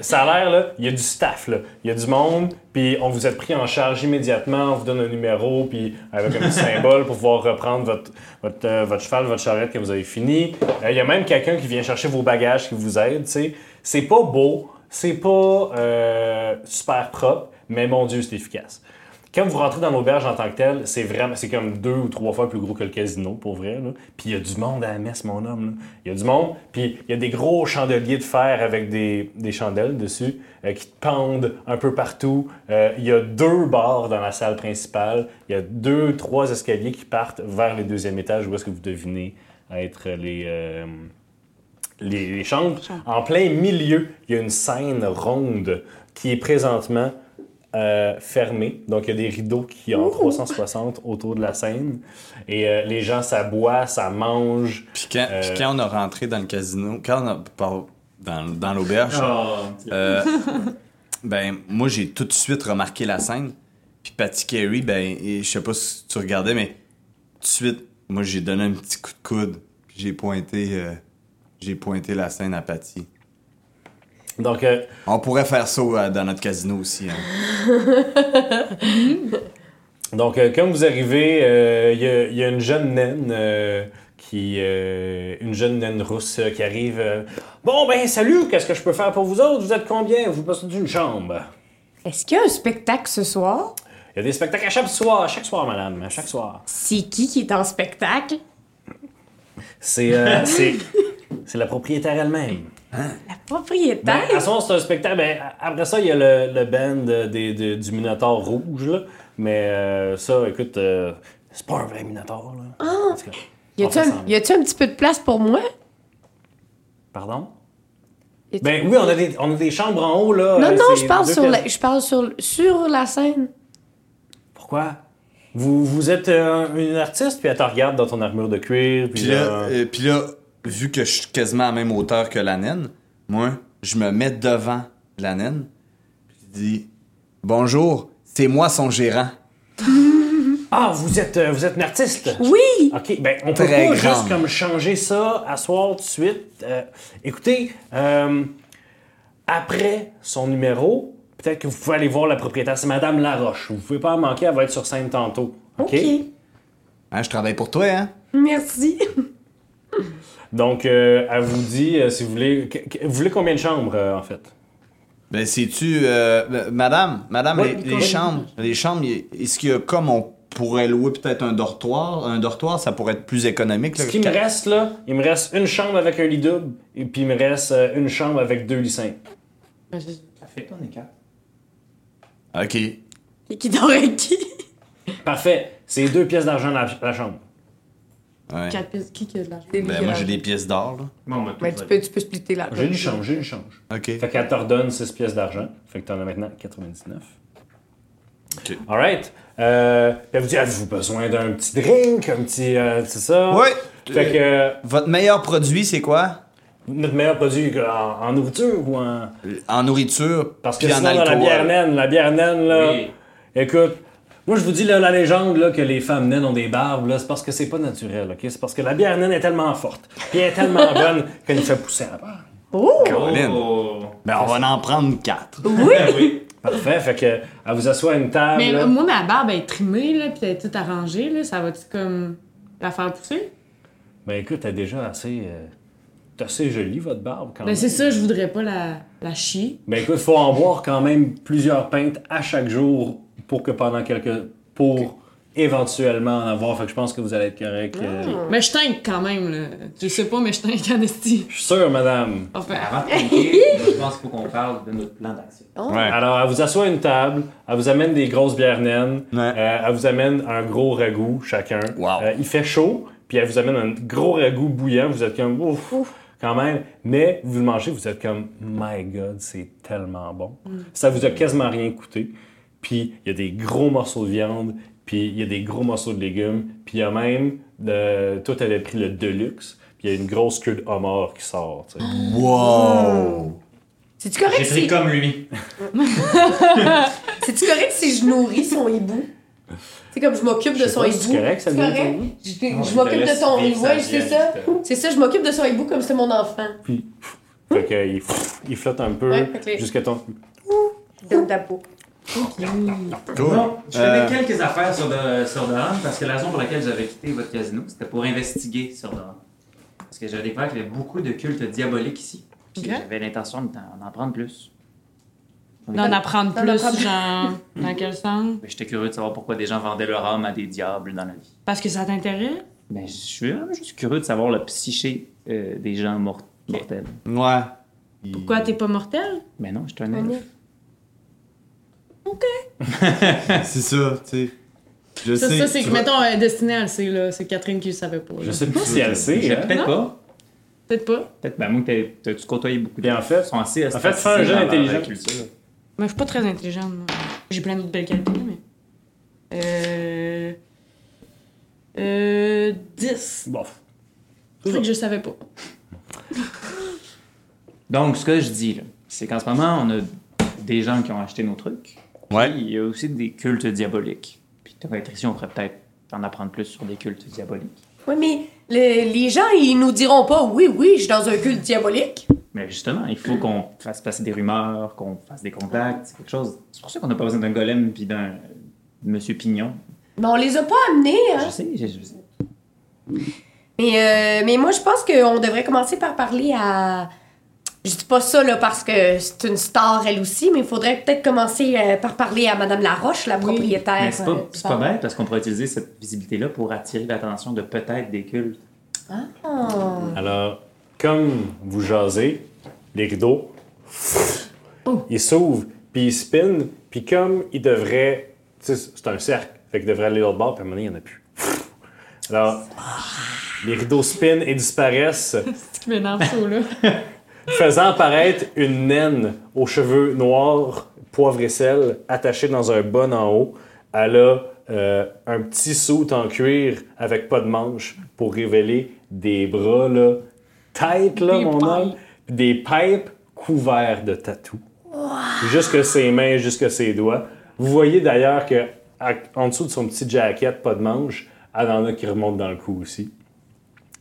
Ça a l'air, là, il y a du staff, là. Il y a du monde, puis on vous a pris en charge immédiatement, on vous donne un numéro, puis avec un petit symbole pour pouvoir reprendre votre, votre, votre cheval, votre charrette que vous avez fini. Il y a même quelqu'un qui vient chercher vos bagages, qui vous aide, tu sais. C'est pas beau, c'est pas euh, super propre, mais mon Dieu, c'est efficace. Quand vous rentrez dans l'auberge en tant que tel, c'est vraiment, c'est comme deux ou trois fois plus gros que le casino, pour vrai. là. Puis il y a du monde à la messe, mon homme. Il y a du monde, puis il y a des gros chandeliers de fer avec des, des chandelles dessus euh, qui pendent un peu partout. Euh, il y a deux bars dans la salle principale. Il y a deux, trois escaliers qui partent vers les deuxième étages où est-ce que vous devinez être les, les, les chambres. En plein milieu, il y a une scène ronde qui est présentement euh, fermée. Donc, il y a des rideaux qui ont 360 autour de la scène. Et euh, les gens, ça boit, ça mange. Puis quand, Euh, puis quand on a rentré dans le casino, quand on a, dans, dans l'auberge, Oh, euh, ben moi j'ai tout de suite remarqué la scène. Puis Patty Carey, ben je sais pas si tu regardais, mais tout de suite, moi j'ai donné un petit coup de coude. Puis j'ai pointé, euh, j'ai pointé la scène à Patty. Donc, euh, On pourrait faire ça euh, dans notre casino aussi. hein. Donc, euh, quand vous arrivez, euh, il y, a- il y a une jeune naine euh, qui, euh, une jeune naine rousse euh, qui arrive. euh, bon, ben, salut, qu'est-ce que je peux faire pour vous autres? Vous êtes combien? Vous passez d'une chambre. Est-ce qu'il y a un spectacle ce soir? Il y a des spectacles à chaque soir, à chaque soir, madame, à chaque soir. C'est qui qui est en spectacle? C'est, euh, c'est, c'est la propriétaire elle-même. La Ben, propriétaire? à ce moment, c'est un spectacle. Ben, après ça, il y a le, le band des, des- du Minotaure rouge, là. Mais euh, ça, écoute, euh, c'est pas un vrai Minotaure, là. En tout cas, Y a-tu un, semblant. y a-tu un petit peu de place pour moi? Pardon? Ben oui, on a des, on a des chambres en haut, là. Non, euh, non, je parle, sur pièces- la, je parle sur, sur la scène. Pourquoi? Vous, vous êtes euh, une artiste, puis elle te regarde dans ton armure de cuir, puis Puis là, là... euh, puis là, vu que je suis quasiment à la même hauteur que la naine, moi, je me mets devant la naine. Puis je dis Bonjour, c'est moi son gérant. Ah, vous êtes, euh, vous êtes une artiste? Oui! OK, ben on peut Très pas grande. juste comme changer ça à soir tout de suite. Euh, écoutez, euh, après son numéro, peut-être que vous pouvez aller voir la propriétaire. C'est Madame Laroche. Vous pouvez pas en manquer, elle va être sur scène tantôt. OK? OK. Hein, je travaille pour toi, hein? Merci. Donc, euh, elle vous dit, euh, si vous voulez... que- que- vous voulez combien de chambres, euh, en fait? Ben, sais-tu, euh, euh, madame, madame, les, chambres, les chambres, est-ce qu'il y a comme on pourrait louer peut-être un dortoir? Un dortoir, ça pourrait être plus économique. Là, Ce qui me reste, là, il me reste une chambre avec un lit double, et puis il me reste euh, une chambre avec deux lits simples. Ben, Ça fait ton écart. Ok. Et qui dort avec qui? Parfait. C'est deux pièces d'argent la, la chambre. Ouais. Quatre pièces. Qui qui a de l'argent? Ben, moi, j'ai des pièces d'or, là. Bon, ben, Ben, tu peux, tu peux splitter la J'ai une change, j'ai une change. Ok. Fait qu'elle te redonne 6 pièces d'argent. Fait que t'en as maintenant 99. Ok. Alright. Euh, puis elle vous dit, avez-vous besoin d'un petit drink, un petit... euh, c'est ça? Ouais. Fait que euh, Votre meilleur produit, c'est quoi? notre meilleur produit en, en nourriture ou en... En nourriture, Parce que en sinon, dans la bière naine, la bière naine, là... Oui. Écoute, moi je vous dis là, la légende là, que les femmes naines ont des barbes, là, c'est parce que c'est pas naturel, ok? C'est parce que la bière naine est tellement forte, puis elle est tellement bonne qu'elle nous fait pousser à la barbe. Oh. Ben, on va en prendre quatre. Ben oui. Parfait, fait que elle vous assoit à une table. Mais là. moi, ma barbe est trimée, là, pis elle est toute arrangée, là. Ça va-tu comme la faire pousser? Ben écoute, elle est déjà assez. euh, t'es assez jolie, votre barbe, quand Ben, même. c'est ça, je voudrais pas la, la chier. Ben écoute, faut en boire quand même plusieurs pintes à chaque jour pour que pendant quelques. pour éventuellement en avoir, fait que je pense que vous allez être correct. euh. Mais je tank quand même, là. Je sais pas, mais je tank en esti. Je suis sûr, madame. Enfin, Avant de je pense qu'il faut qu'on parle de notre plan d'action. Ouais. Alors, elle vous assoit à une table, elle vous amène des grosses bières naines, Ouais. euh, elle vous amène un gros ragoût chacun. Wow. Euh, il fait chaud, puis elle vous amène un gros ragoût bouillant, vous êtes comme ouf, quand même. Mais vous le mangez, vous êtes comme my god, c'est tellement bon. Ça vous a quasiment rien coûté. Puis il y a des gros morceaux de viande, puis il y a des gros morceaux de légumes, puis il y a même, de... toi t'avais pris le deluxe, puis il y a une grosse queue de homard qui sort. sais. Wow! C'est-tu correct, J'ai pris si... comme lui. C'est-tu correct si je nourris son hibou? C'est comme je m'occupe de son hibou. c'est correct, ça correct? Je, je m'occupe de vivre hibou. Ouais, c'est ça. C'est ça, je m'occupe de son hibou comme c'est mon enfant. Puis, fait que, il, il flotte un peu Ouais, jusqu'à ton. Dans ta peau. Bon, je connais Euh, quelques affaires sur, de, sur Doran parce que la raison pour laquelle j'avais quitté votre casino, c'était pour investiguer sur Doran. Parce que j'avais découvert qu'il y avait beaucoup de cultes diaboliques ici. J'avais l'intention d'en prendre plus. d'en apprendre plus, genre, dans quel sens? J'étais curieux de savoir pourquoi des gens vendaient leur âme à des diables dans la vie. Parce que ça t'intéresse? Ben, je suis vraiment juste curieux de savoir le psyché euh, des gens mort- mortels. Ouais. Pourquoi t'es pas mortel? Mais non, je suis un Un elfe. C'est ça, tu sais. Je Ça, sais. ça c'est tu que, mettons, euh, Destiné, elle le sait, là. C'est Catherine qui le savait pas. là. Je sais pas si elle sait. Hein. Peut-être pas. Peut-être pas. Peut-être, ben, moi, t'as- t'as-tu côtoyé beaucoup de en fait- sont assez en fait, fais un jeu intelligent. culture. Mais je suis pas très intelligente, moi. J'ai plein d'autres belles qualités, mais. Euh. Euh. 10. Bof. C'est que je savais pas. Donc, ce que je dis, là, c'est qu'en ce moment, on a des gens qui ont acheté nos trucs. Ouais. Puis, il y a aussi des cultes diaboliques. Puis, tu être ici, on pourrait peut-être en apprendre plus sur des cultes diaboliques. Oui, mais le- les gens, ils nous diront pas oui, oui, je suis dans un culte diabolique. Mais justement, il faut qu'on fasse passer des rumeurs, qu'on fasse des contacts, c'est quelque chose. C'est pour ça qu'on n'a pas besoin d'un golem puis d'un Monsieur Pignon. Mais on les a pas amenés, hein. Je sais, je, je sais. Mais, euh, mais moi, je pense qu'on devrait commencer par parler à. Je dis pas ça là, parce que c'est une star elle aussi, mais il faudrait peut-être commencer euh, par parler à Madame Laroche, la propriétaire. Mais c'est euh, pas, bar. bête parce qu'on pourrait utiliser cette visibilité-là pour attirer l'attention de peut-être des cultes. Ah. Alors, comme vous jasez, les rideaux, ils s'ouvrent, puis ils spinent, puis comme ils devraient. C'est un cercle, fait qu'ils devraient aller de l'autre bord, puis à un moment donné, il n'y en a plus. Alors, les rideaux spinent et disparaissent, C'est qui m'énerve, ça, là. faisant apparaître une naine aux cheveux noirs, poivre et sel, attachée dans un bon en haut. Elle a euh, un petit soute en cuir avec pas de manche pour révéler des bras là, tight, là, Des mon homme. Des pipes couverts de tatou. Jusque ses mains, jusque ses doigts. Vous voyez d'ailleurs que à- en dessous de son petit jacket, pas de manche, elle en a qui remontent dans le cou aussi.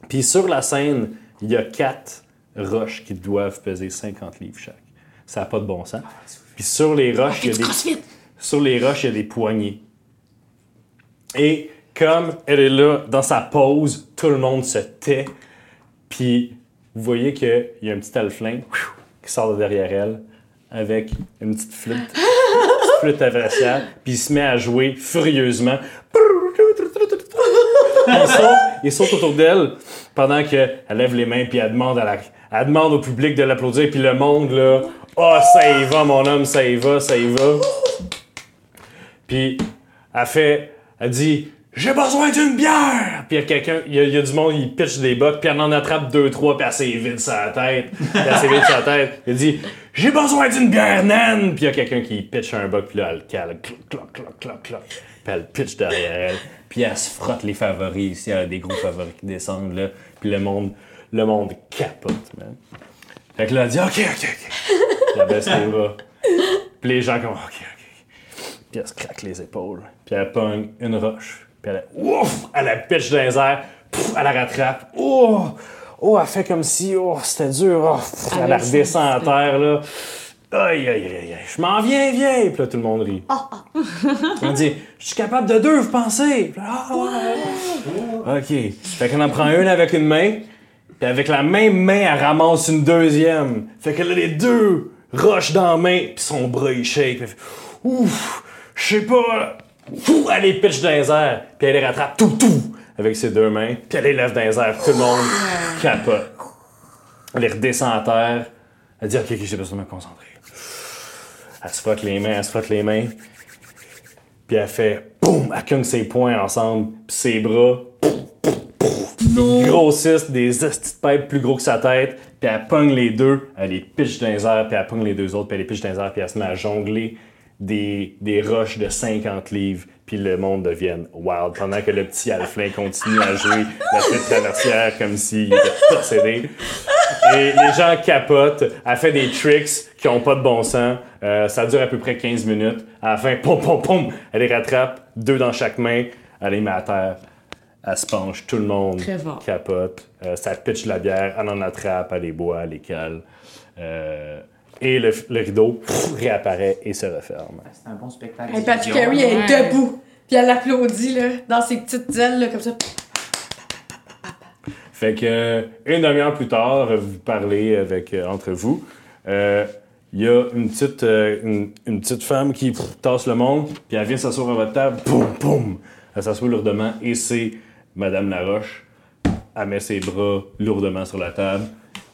Puis sur la scène, il y a quatre roches qui doivent peser 50 livres chaque. Ça n'a pas de bon sens. Puis sur les roches, il y a des, sur les roches, y a des poignées. Et comme elle est là, dans sa pose, tout le monde se tait. Puis vous voyez qu'il y a un petit alflin qui sort de derrière elle avec une petite flûte. Une petite flûte traversière. Puis il se met à jouer furieusement. Il saute, il saute autour d'elle pendant qu'elle lève les mains puis elle demande, à la, elle demande au public de l'applaudir. Puis le monde, là, oh, ça y va, mon homme, ça y va, ça y va. Puis elle fait, elle dit, j'ai besoin d'une bière! Puis il y a quelqu'un, il y y a du monde, il pitch des bocs, puis elle en attrape deux, trois, puis elle s'évite sa tête. Puis elle s'évite sa tête. Il dit, j'ai besoin d'une bière, naine! Puis il y a quelqu'un qui pitch un boc, puis là, elle le cale, cloc, cloc, cloc, cloc, cloc. Puis elle pitch derrière elle. Puis elle se frotte les favoris ici, elle a des gros favoris qui descendent, là. Puis le monde, le monde capote, man. Fait que là, elle dit, OK, OK, OK. Elle baisse les bras. Puis les gens comme, OK, OK. Puis elle se craque les épaules. Puis elle pogne une roche. Puis elle, ouf, elle la pitch dans les airs. Pff, elle la rattrape. Oh, oh, elle fait comme si, oh, c'était dur. Oh, pff, elle la redescend à terre, là. Aïe, aïe, aïe, aïe. Je m'en viens, viens. Puis là, tout le monde rit. On dit, je suis capable de deux, vous pensez? Puis là, Ah, ouais. OK. Fait qu'on en prend une avec une main. Puis avec la même main, elle ramasse une deuxième. Fait qu'elle a les deux roches dans la main. Puis son bras, il shake. Puis elle fait, Ouf, je sais pas. Fou, elle les pitch dans les airs, puis elle les rattrape tout, tout, avec ses deux mains, puis elle les lève dans les airs, tout le monde capote. Elle les redescend à terre, elle dit Ok, ok, j'ai besoin de me concentrer. Elle se frotte les mains, elle se frotte les mains, puis elle fait boum, elle cogne ses poings ensemble, puis ses bras, ils grossissent des hosties de plus gros que sa tête, puis elle pogne les deux, elle les pitch dans les airs, puis elle pogne les deux autres, puis elle les pitch dans les airs, puis elle se met à jongler des, des roches de 50 livres, puis le monde devienne wild, pendant que le petit Alflin continue à jouer la petite traversière comme s'il était possédé. Et les gens capotent, elle fait des tricks qui ont pas de bon sens, Euh, ça dure à peu près 15 minutes. À la fin, pom pom pom, elle les rattrape, deux dans chaque main, elle les met à terre. Elle se penche, tout le monde Très fort. capote. Euh, ça pitch la bière, elle en attrape, elle les boit, elle les cale. Euh, et le, le rideau pff, réapparaît et se referme. C'est un bon spectacle. Hey, Patrick. Carey elle est Ouais. debout. Puis elle applaudit, là, dans ses petites ailes, là, comme ça. Fait que euh, une demi-heure plus tard, vous parlez avec euh, entre vous. Euh, Il y a une petite, une, une petite femme qui pff, tasse le monde, puis elle vient s'asseoir à votre table, boum, boum. Elle s'assoit lourdement et c'est Madame Laroche. Elle met ses bras lourdement sur la table,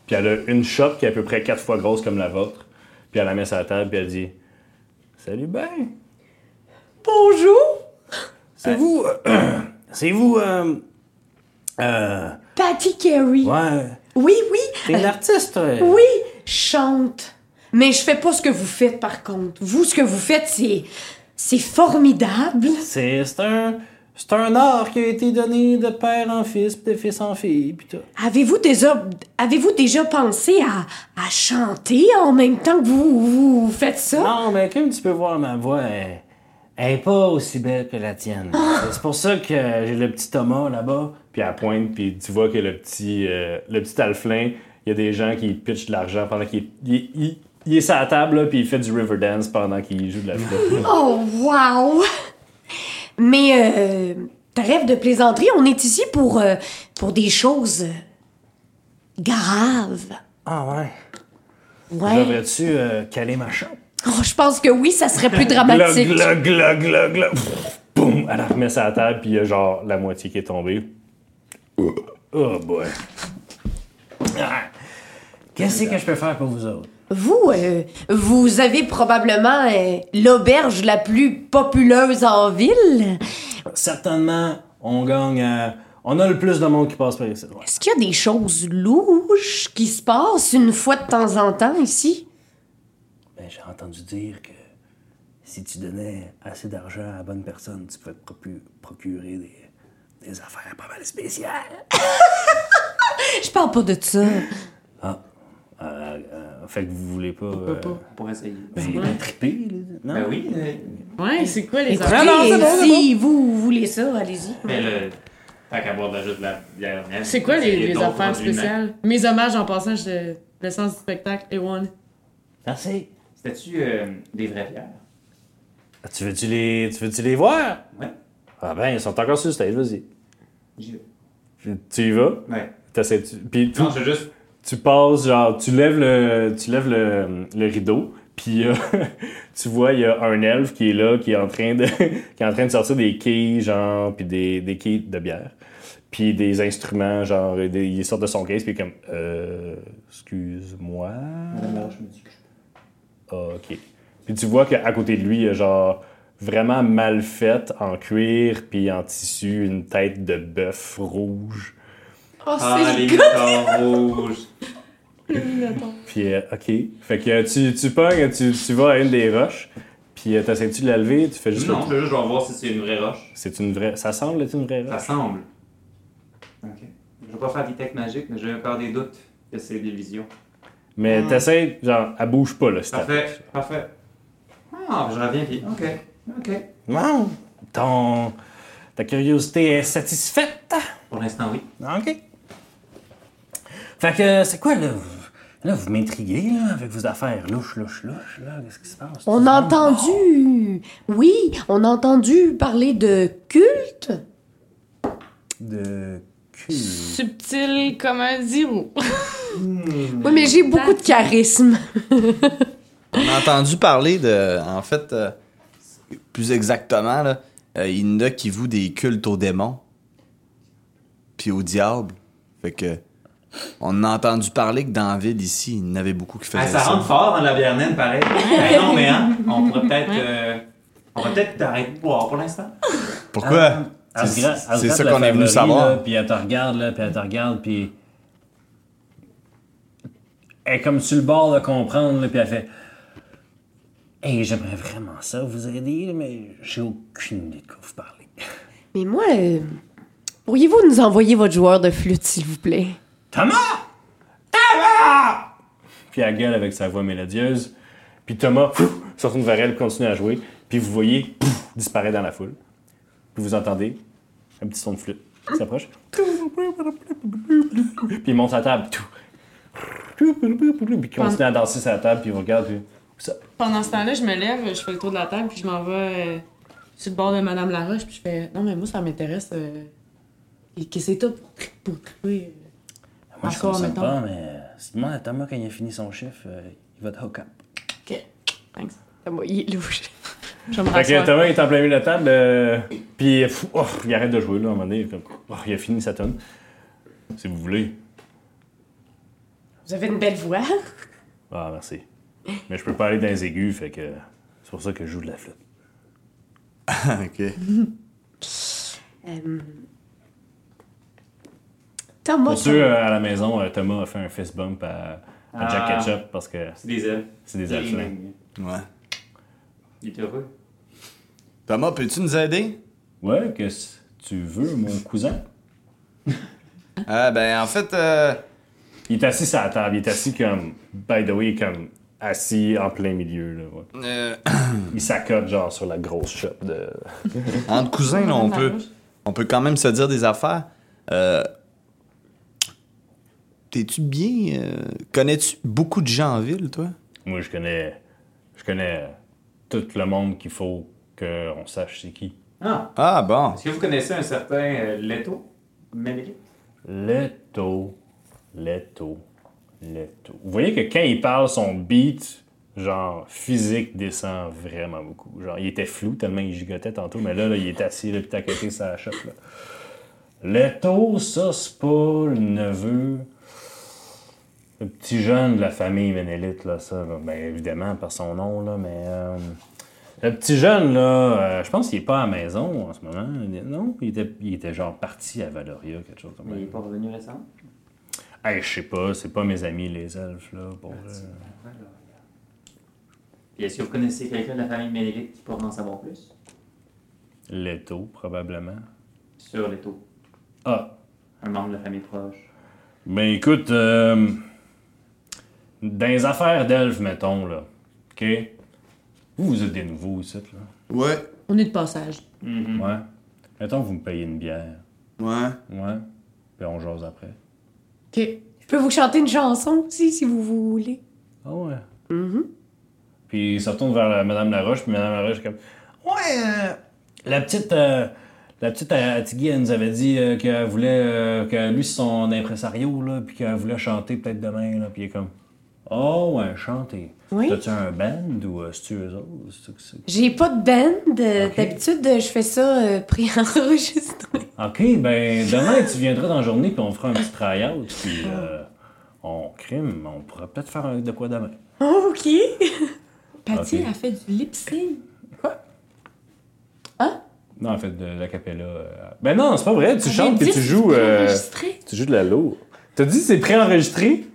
puis elle a une chope qui est à peu près quatre fois grosse comme la vôtre, puis elle la met sur la table, puis elle dit Salut ben, Bonjour! c'est vous, euh, c'est vous, euh, euh, Patty Carey. ouais, Oui, oui. t'es une artiste, toi. Oui, chante. Mais je fais pas ce que vous faites, par contre. Vous, ce que vous faites, c'est. C'est formidable. C'est c'est un, c'est un art qui a été donné de père en fils, puis de fils en fille, puis tout. Avez-vous déjà, avez-vous déjà pensé à, à chanter en même temps que vous, vous faites ça? Non, mais comme tu peux voir, ma voix, elle, elle est pas aussi belle que la tienne. C'est pour ça que j'ai le petit Thomas là-bas. Puis elle pointe, puis tu vois que le petit, euh, le petit Alflin, il y a des gens qui pitchent de l'argent pendant qu'il il, il- il est sur la table, là, puis il fait du Riverdance pendant qu'il joue de la flûte. Oh, wow! Mais, euh, trêve de plaisanterie, on est ici pour, euh, pour des choses euh, graves. ah ouais. Ouais. Devrais-tu euh, caler ma chope? Oh, je pense que oui, ça serait plus dramatique. Glug, glug, glug, glug. Boum! Elle remet sur la table, puis il y a genre la moitié qui est tombée. Oh boy. Ah. Qu'est-ce que je peux faire pour vous autres? Vous, euh, vous avez probablement euh, l'auberge la plus populeuse en ville. Certainement, on gagne à... On a le plus de monde qui passe par ici. ouais. Est-ce qu'il y a des choses louches qui se passent une fois de temps en temps ici? Ben, j'ai entendu dire que si tu donnais assez d'argent à la bonne personne, tu pouvais te procu- procurer des, des affaires pas mal spéciales. Je parle pas de ça. Ah. Euh, euh, fait que vous voulez pas... euh, Pour essayer. ben, ben, triper, là, non? Ben oui. euh, Ouais, c'est quoi les Écoutez, affaires? non, bon, si vous voulez ça, allez-y. Mais le. Tant qu'à boire de la juste de la bière. C'est quoi les, les affaires spéciales? Mes hommages en passant, je, le sens du spectacle et one. Merci. C'était-tu euh, des vraies bières? Ah, Tu veux-tu les, tu veux-tu les voir? Ouais. Ah ben, ils sont encore sur le stage, vas-y. J'y vais. Tu- Tu y vas? Ouais. T'essaies-tu- Puis tu, Non, c'est juste. Tu passes, genre, tu lèves le, tu lèves le, le rideau, puis euh, tu vois, il y a un elfe qui est là, qui est en train de, qui est en train de sortir des quilles, genre, puis des, des quilles de bière, puis des instruments, genre, des- il sort de son case, puis comme, euh, excuse-moi. Ok. Puis tu vois qu'à côté de lui, il y a genre vraiment mal faite en cuir puis en tissu, une tête de bœuf rouge. Oh, Ah, c'est les le moutons rouges. Puis, euh, ok. Fait que euh, tu, tu pognes, tu, tu vas à une des roches, puis euh, t'essaies-tu de la lever, tu fais juste Non, le- je je vais voir si c'est une vraie roche. C'est une vraie. Ça semble être une vraie Ça roche. semble. Ok. Je vais pas faire des techs magiques, mais j'ai encore des doutes que c'est des visions. Mais t'essaies, genre, elle bouge pas, là, c'est Parfait, parfait. Ah, je reviens puis. Ok, ok. Non. Ton. Ta curiosité est satisfaite? Pour l'instant, oui. Ok. Fait que, c'est quoi, là? vous- Là, vous m'intriguez, là, avec vos affaires louches, louches, louches, là. Qu'est-ce qui se passe? On a entendu. Oui, on a entendu parler de culte. De cul. Subtil comme un zéro. Oui, mais j'ai beaucoup de charisme. On a entendu parler de. En fait, euh, plus exactement, là, euh, il y en a qui vouent des cultes aux démons. Puis au diable. Fait que. On a entendu parler que dans la ville ici, il y en avait beaucoup qui faisaient Ah, ça ça. rentre fort dans la bière naine, pareil. Ben non, mais hein, on pourrait peut-être. euh, on va peut-être arrêter de boire pour l'instant. Pourquoi? Se gra- C'est ça qu'on est venu savoir. là, Puis elle te regarde, là, puis elle te regarde, puis. Elle est comme sur le bord de comprendre, là, puis elle fait. Hey, j'aimerais vraiment ça vous aider, mais j'ai aucune idée de quoi vous parlez. Mais moi, euh, pourriez-vous nous envoyer votre joueur de flûte, s'il vous plaît? Thomas! Thomas! Puis elle gueule avec sa voix mélodieuse. Puis Thomas pff, se retourne vers elle, continue à jouer. Puis vous voyez, pff, disparaît dans la foule. Puis vous entendez un petit son de flûte qui s'approche. Puis il monte sa table. Puis il continue à danser sa table, puis il regarde. Puis... Ça? Pendant ce temps-là, je me lève, je fais le tour de la table, puis je m'en vais euh, sur le bord de Madame Laroche, puis je fais Non, mais moi, ça m'intéresse. Euh, et que c'est tout pour, triper. Euh, Moi, je consomme mettons. pas, mais si tu demandes à Thomas quand il a fini son chiffre, euh, il va te hook up. Ok, thanks. Moi, il est louche. Je me Fait que. Thomas est en plein milieu de la table, euh, puis pff, oh, il arrête de jouer, là, à un moment donné. comme, oh, il a fini sa tonne. Si vous voulez. Vous avez une belle voix. Ah, merci. Mais je peux pas aller dans les aigus, fait que c'est pour ça que je joue de la flûte. ok. Euh, Thomas, Pour ceux euh, à la maison, euh, Thomas a fait un fist bump à, à Jack Ah. Ketchup parce que C'est des ailes. c'est des elfes. là. Ouais. Il est heureux. Thomas, peux-tu nous aider? Ouais, qu'est-ce que tu veux, mon cousin? Ah, ben, en fait, euh, Il est assis à la table, il est assis comme, by the way, comme assis en plein milieu. Là, ouais. euh, Il s'accote genre sur la grosse shop de. entre cousins, là, on peut, on peut quand même se dire des affaires. Euh, T'es-tu bien. euh, Connais-tu beaucoup de gens en ville, toi? Moi, je connais. Je connais tout le monde qu'il faut qu'on sache c'est qui. Ah, Ah, bon. est-ce que vous connaissez un certain euh, Leto? Ménélique? Leto, Leto, Leto. Vous voyez que quand il parle, son beat, genre physique, descend vraiment beaucoup. Genre, il était flou tellement il gigotait tantôt, mais là, là il est assis, là, puis t'as côté sa là. Leto, ça, c'est pas le neveu. Le petit jeune de la famille Ménélite, là, ça, là. Ben, évidemment, par son nom, là, mais. euh, le petit jeune, là, euh, je pense qu'il est pas à la maison en ce moment. Non, il était, il était genre parti à Valoria, quelque chose comme ça. Il est pas revenu récemment? Hey, je sais pas, c'est pas mes amis les elfes, là. Pour, euh, Puis est-ce que vous connaissez quelqu'un de la famille Ménélique qui pourrait en savoir plus? Leto, probablement. Sur Leto. Ah, Un membre de la famille proche. ben écoute, euh, dans les affaires d'elfes, mettons, là, OK? Vous, vous êtes des nouveaux ici, là. Ouais. On est de passage. Mhm. Ouais. Mettons que vous me payez une bière. Ouais. Ouais. Puis on jase après. Ok. Je peux vous chanter une chanson aussi, si vous voulez. Ah ouais. Mhm. Puis il se retourne vers la- Madame Laroche, puis Madame Laroche est comme Ouais, euh, la petite. euh, la petite euh, Atigui, elle nous avait dit euh, qu'elle voulait. euh, que lui, c'est son impresario, là, puis qu'elle voulait chanter peut-être demain, là. Puis il est comme Oh, ouais, chanter. Oui. T'as-tu un band ou euh, c'est-tu eux autres? J'ai pas de band. euh. D'habitude, je fais ça euh, pré-enregistré. Ok, ben demain, tu viendras dans la journée, puis on fera un petit try-out, puis euh, on crime, on pourra peut-être faire un- de quoi demain. Oh, ok. Patty, Ok. elle fait du lip sync. Non, en fait, de la capella. euh, Ben non, c'est pas vrai, tu chantes puis Dit, tu joues. enregistré. tu joues de la lourde. T'as dit c'est préenregistré?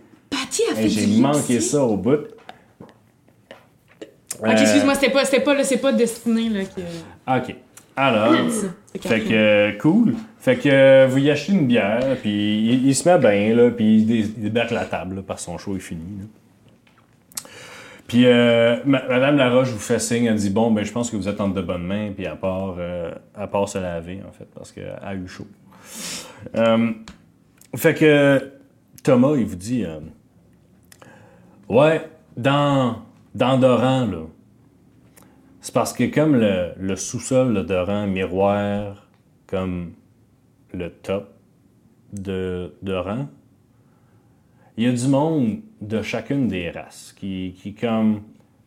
Patty, elle fait Hey, du J'ai manqué ça au bout. Ok, excuse-moi, c'était pas, c'était pas, là, c'est pas destiné, là, que... Euh, Ok. Alors, C'est fait que euh, cool. Fait que euh, vous y achetez une bière, puis il, il se met bien, là, puis il, dé- il débarque la table, là, parce que son show est fini. là. Puis euh, ma- Madame Laroche vous fait signe, elle dit Bon, ben je pense que vous êtes entre de bonnes mains, puis à part, euh, à part se laver, en fait, parce qu'elle a eu chaud. Euh, fait que Thomas, il vous dit euh, Ouais, dans, dans Doran, là, c'est parce que comme le, sous-sol de Doran miroir comme le top de Doran, il y a du monde de chacune des races qui, comme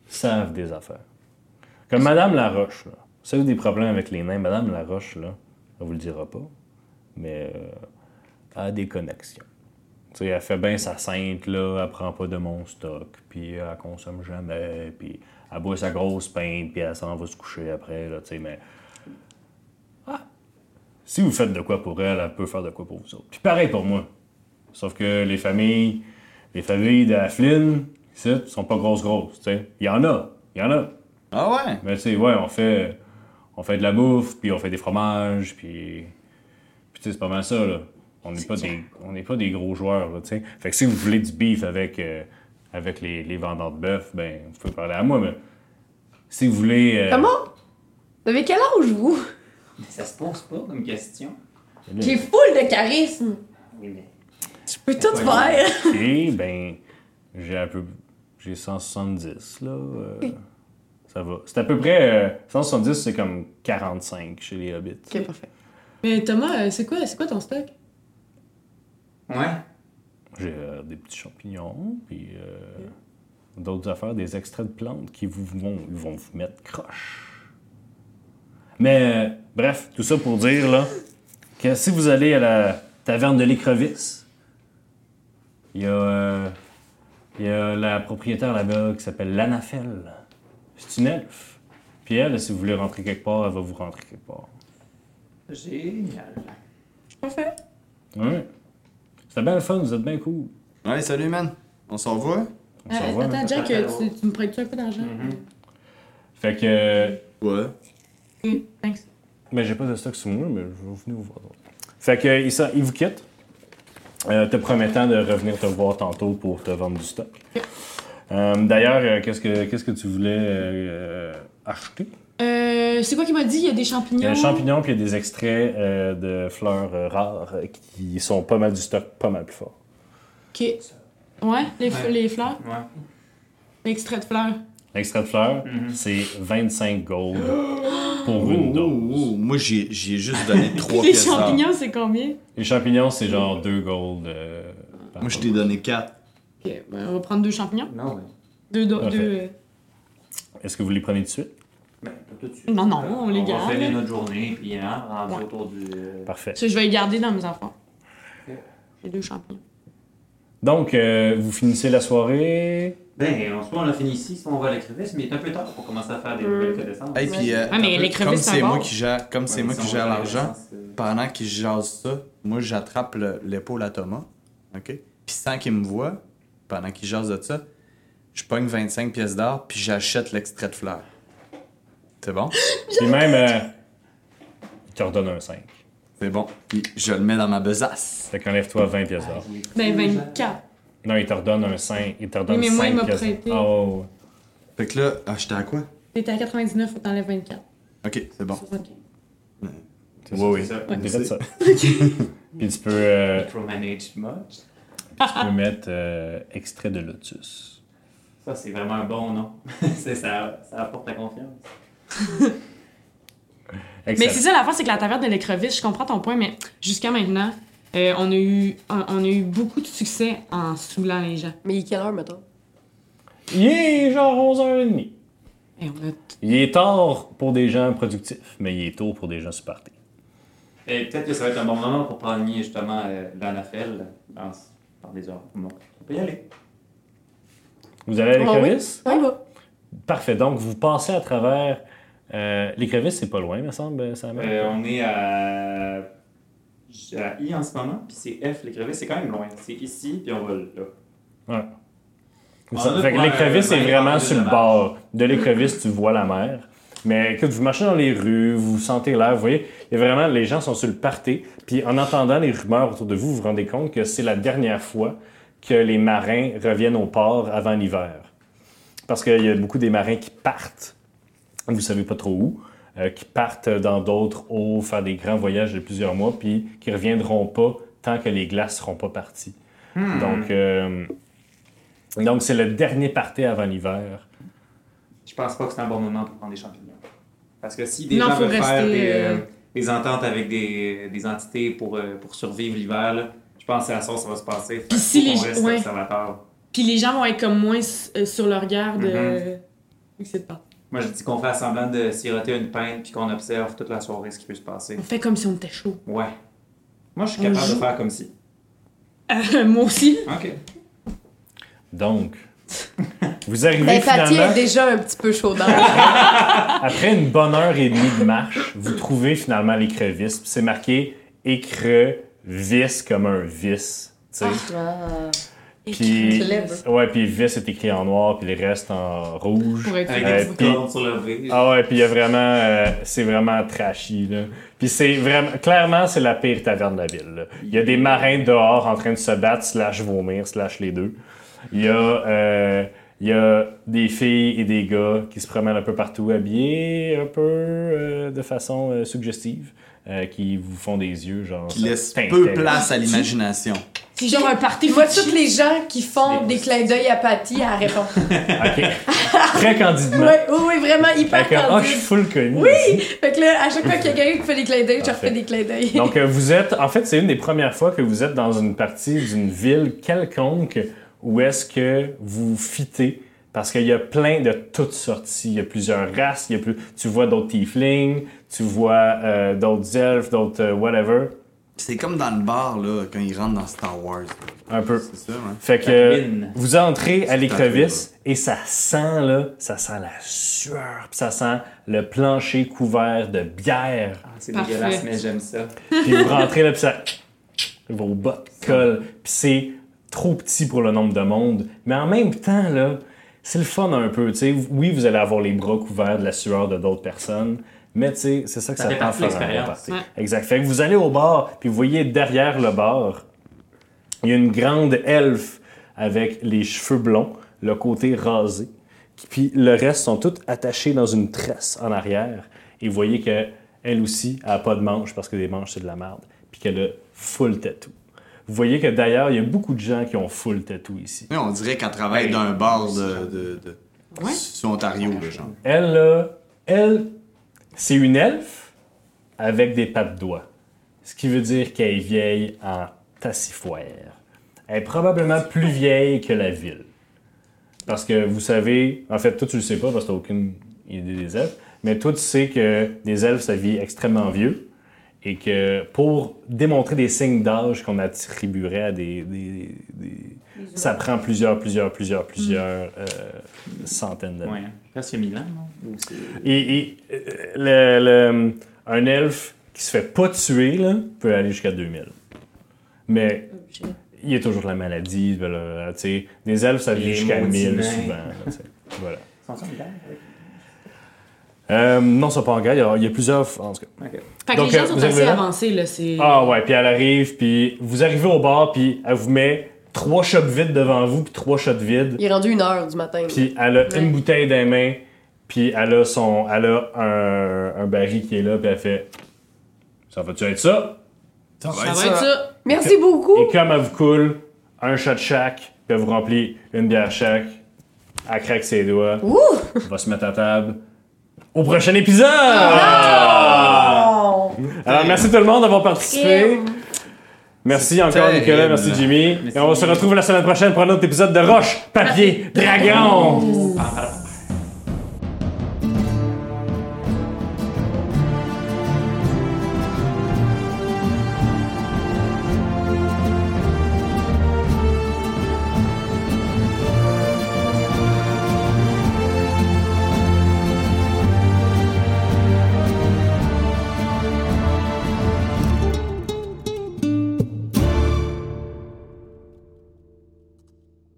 savent des affaires. Comme Madame Laroche, là, vous avez des problèmes avec les nains, Madame Laroche, là, elle vous le dira pas, mais euh, a des connexions. Tu sais, elle fait bien sa sainte, là, elle prend pas de mon stock, puis elle consomme jamais, puis elle boit sa grosse pinte, puis elle s'en va se coucher après, là, tu sais, mais... Ah! Si vous faites de quoi pour elle, elle peut faire de quoi pour vous autres. Puis pareil pour moi. Sauf que les familles, les familles de la Flynn, ici, sont pas grosses grosses, tu sais. Il y en a, il y en a. Ah ouais? Mais tu sais, ouais, on fait, on fait de la bouffe, puis on fait des fromages, puis. Puis tu sais, c'est pas mal ça, là. On n'est pas, des, on n'est pas des gros joueurs, là, tu sais. Fait que si vous voulez du beef avec, euh, avec les, les vendeurs de bœuf, ben, vous pouvez parler à moi, mais. Si vous voulez. euh, Comment? Vous avez quel âge, vous? Ça se pose pas comme question. J'ai full de charisme. Oui, mais. Je peux tout faire. Et, ben, j'ai un peu. J'ai 170, là. euh, ça va. C'est à peu près. euh, 170, c'est comme 45 chez les hobbits. Ok, parfait. Mais Thomas, euh, c'est quoi, c'est quoi ton stock? Ouais. J'ai euh, des petits champignons, puis euh, d'autres affaires, des extraits de plantes qui vous vont, ils vont vous mettre croche. Mais, euh, bref, tout ça pour dire, là, que si vous allez à la taverne de l'écrevisse, il y, a, euh, il y a la propriétaire là-bas qui s'appelle Lanafel. C'est une elfe. Puis elle, si vous voulez rentrer quelque part, elle va vous rentrer quelque part. Génial. Parfait. Ouais. C'était bien le fun, vous êtes bien cool. Ouais, salut, man. On s'en revoit? On s'en Euh, revoit, attends. Jack, tu, tu me prêtes-tu un peu d'argent? Fait que. euh, Ouais. Ok, thanks. Mais j'ai pas de stock sur moi, mais je vais venir vous voir. Fait que il, il vous quitte, euh, te promettant de revenir te voir tantôt pour te vendre du stock. Euh, D'ailleurs, euh, qu'est-ce que qu'est-ce que tu voulais euh, acheter? Euh, c'est quoi qu'il m'a dit? Il y a des Il y champignons. a des champignons puis il y a des extraits euh, de fleurs euh, rares qui sont pas mal du stock, pas mal plus fort. Ok. Ouais, les, f- Ouais. les fleurs? Ouais. L'extrait de fleurs. L'extrait de fleurs, Mhm. c'est 25 gold pour une Oh, dose. oh, moi, j'ai j'ai juste donné 3 les pièces d'or. champignons, c'est combien? Les champignons, c'est genre 2 gold. euh, par Moi, je dose. t'ai donné 4. Ok, ben, on va prendre deux champignons. Non, ouais. Deux, do- Parfait. deux. euh, Est-ce que vous les prenez tout de suite? Ben, pas tout de suite. Non, non, on les On va garde. finir notre journée, puis hein, rendu Ouais. autour du. euh, Parfait. Ça, je vais les garder dans mes enfants. Ok. Les deux champignons. Donc, euh, vous finissez la soirée. Ben, en ce moment, on a fini ici, si on va à l'écrevisse, mais il est un peu tard pour commencer à faire des nouvelles connaissances. Et puis, euh, Ouais, mais les comme c'est moi qui gère, comme c'est moi qui on gère l'argent, euh, pendant qu'il jase ça, moi j'attrape le- l'épaule à Thomas, ok? Puis sans qu'il me voit, pendant qu'il jase de ça, je pogne 25 pièces d'or, puis j'achète l'extrait de fleurs. C'est bon? Puis même, euh, il te redonne un 5. C'est bon. Puis je le mets dans ma besace. Fait qu'enlève-toi 20 pièces d'or. Ben, 24. Non, il te redonne un 5. Il te redonne Oui, mais moi, 5 il m'a pièces prêté. d'or. Oh. Fait que là, ah, j'étais à quoi? T'étais à 99, faut t'enlèves 24. Ok, c'est bon. C'est Oui, ça, oui. c'est ça. Puis tu peux, euh, Micromanage much. tu peux mettre euh, extrait de lotus. Ça, c'est vraiment un bon nom. C'est ça, ça apporte la confiance. Mais c'est ça, l'affaire, c'est que la taverne de l'écrevisse, je comprends ton point, mais jusqu'à maintenant, euh, on, a eu, on, on a eu beaucoup de succès en saoulant les gens. Mais il est quelle heure, mettons? Il est genre 11h30. Et on a Il est tard pour des gens productifs, mais il est tôt pour des gens supportés. Et peut-être que ça va être un bon moment pour prendre justement euh, l'anafel dans, dans des heures. Bon, on peut y aller. Vous allez à Ah oui. Parfait. Donc, vous passez à travers. Euh, l'écrevisse, c'est pas loin, me semble, Sam. Euh, on est à, à I en ce moment, puis c'est F, l'écrevisse, c'est quand même loin. C'est ici, puis on va là. Ouais. On Ça- a fait que l'écrevisse est 20 vraiment sur le bord. De l'écrevisse, tu vois la mer. Mais écoute, vous marchez dans les rues, vous sentez l'air, vous voyez, il y a vraiment, les gens sont sur le party. Puis en entendant les rumeurs autour de vous, vous vous rendez compte que c'est la dernière fois que les marins reviennent au port avant l'hiver. Parce qu'il y a beaucoup des marins qui partent, vous savez pas trop où, euh, qui partent dans d'autres eaux, faire des grands voyages de plusieurs mois, puis qui reviendront pas tant que les glaces seront pas parties. Donc, euh, donc c'est le dernier party avant l'hiver. Je pense pas que c'est un bon moment pour prendre des champignons. Parce que si des Non, gens faut veulent faire rester, des, euh, euh, des ententes avec des, des entités pour, euh, pour survivre l'hiver, je pense que c'est à ça que ça va se passer. Puis si les- reste ouais. observateur. Puis les gens vont être comme moins euh, sur leur garde. Mhm. euh, vu Moi, je dis qu'on fait semblant de siroter une pinte puis qu'on observe toute la soirée ce qui peut se passer. On fait comme si on était chaud. Ouais. Moi, je suis capable de faire comme si. Euh, moi aussi. Ok. Donc, vous arrivez Ben, finalement, est déjà un petit peu chaud dans après une bonne heure et demie de marche, vous trouvez finalement l'écrevisse. Puis C'est marqué écrevis comme un vis. tu sais. Puis, ouais, puis vis est écrit en noir, puis le reste en rouge. Pour être Euh, sur le. Ah ouais, puis il y a vraiment, euh, c'est vraiment trashy là. Puis c'est vraiment, clairement c'est la pire taverne de la ville. là. Il y a des marins dehors en train de se battre, slash vomir, slash les deux. Il y a, euh, il y a des filles et des gars qui se promènent un peu partout, habillés un peu euh, de façon euh, suggestive, euh, qui vous font des yeux genre. Qui laisse Tintin. peu place à l'imagination. C'est genre un party Je vois fétiche. tous les gens qui font Des des clins d'œil à Patty, elle répond. Ok. Très candidement. Oui, oui, oui, vraiment hyper Fait que, ah, je suis candide. full connu. Oui! Fait que là, à chaque fois qu'il y a quelqu'un qui fait des clins d'œil, je refais des clins d'œil. Donc, euh, vous êtes, en fait, c'est une des premières fois que vous êtes dans une partie d'une ville quelconque où est-ce que vous fitez. Parce qu'il y a plein de toutes sortes. Il y a plusieurs races. Il y a plus... Tu vois d'autres tieflings, tu vois euh, d'autres elfes, d'autres euh, whatever. C'est comme dans le bar, là, quand ils rentrent dans Star Wars. Un peu. C'est ça, hein? Fait que euh, vous entrez à C'est l'écrevice et ça sent, là, ça sent la sueur, puis ça sent le plancher couvert de bière. Ah, c'est Parfait. dégueulasse, mais j'aime ça. Puis vous rentrez là, puis ça. Vos bottes collent. Puis c'est trop petit pour le nombre de monde. Mais en même temps, là, c'est le fun un peu. tu sais. Oui, vous allez avoir les bras couverts de la sueur de d'autres personnes. Mais tu sais, c'est ça que Ça ça, fait prend partie de faire un bon l'expérience. party. Ouais. Exact. Fait que vous allez au bar, puis vous voyez derrière le bar, il y a une grande elfe avec les cheveux blonds, le côté rasé. Puis le reste sont toutes attachés dans une tresse en arrière. Et vous voyez que elle aussi elle a pas de manches parce que les manches c'est de la merde. Puis qu'elle a full tattoo. Vous voyez que d'ailleurs, il y a beaucoup de gens qui ont full tattoo ici. Oui, on dirait qu'elle travaille dans un bar de, de, de- Ouais. sur Ontario, là, genre. Elle, là, elle, c'est une elfe avec des pattes doigts. Ce qui veut dire qu'elle est vieille en tassifoire. Elle est probablement plus vieille que la ville. Parce que vous savez, en fait, toi tu le sais pas parce que t'as aucune idée des elfes, mais toi tu sais que des elfes ça vit extrêmement vieux et que pour démontrer des signes d'âge qu'on attribuerait à des, des- des- ça prend plusieurs, plusieurs, plusieurs, plusieurs euh, centaines d'années. Ouais. Presque mille ans, non? Et, et, euh, le, le- un elfe qui se fait pas tuer là, peut aller jusqu'à 2000. Mais il y a toujours la maladie. ben là, tu sais, des elfes, ça vit Les jusqu'à maudits 1000 nains. souvent. voilà. Ils sont? Euh, non, c'est pas en guerre. Il y a- Il y, a plusieurs. En tout cas. Fait que Donc, les gens euh, sont assez avancés, là. C'est... Ah ouais, puis elle arrive, puis vous arrivez au bar, puis elle vous met trois shots vides devant vous, puis trois shots vides. Il est rendu une heure du matin. Puis elle a Ouais. une bouteille dans les mains, puis elle a, son, elle a un, un baril qui est là, puis elle fait Ça va-tu être ça? Ça va Ça être va être ça. Merci beaucoup! Et comme elle vous coule, un shot chaque, puis elle vous remplit une bière chaque, elle craque ses doigts, Ouh! on va se mettre à table. Au prochain épisode! Oh! Alors, merci tout le monde d'avoir participé. Merci encore, terrible. Nicolas. Merci, Jimmy. Merci. Et on se retrouve la semaine prochaine pour un autre épisode de Roche, Papier, Dragon!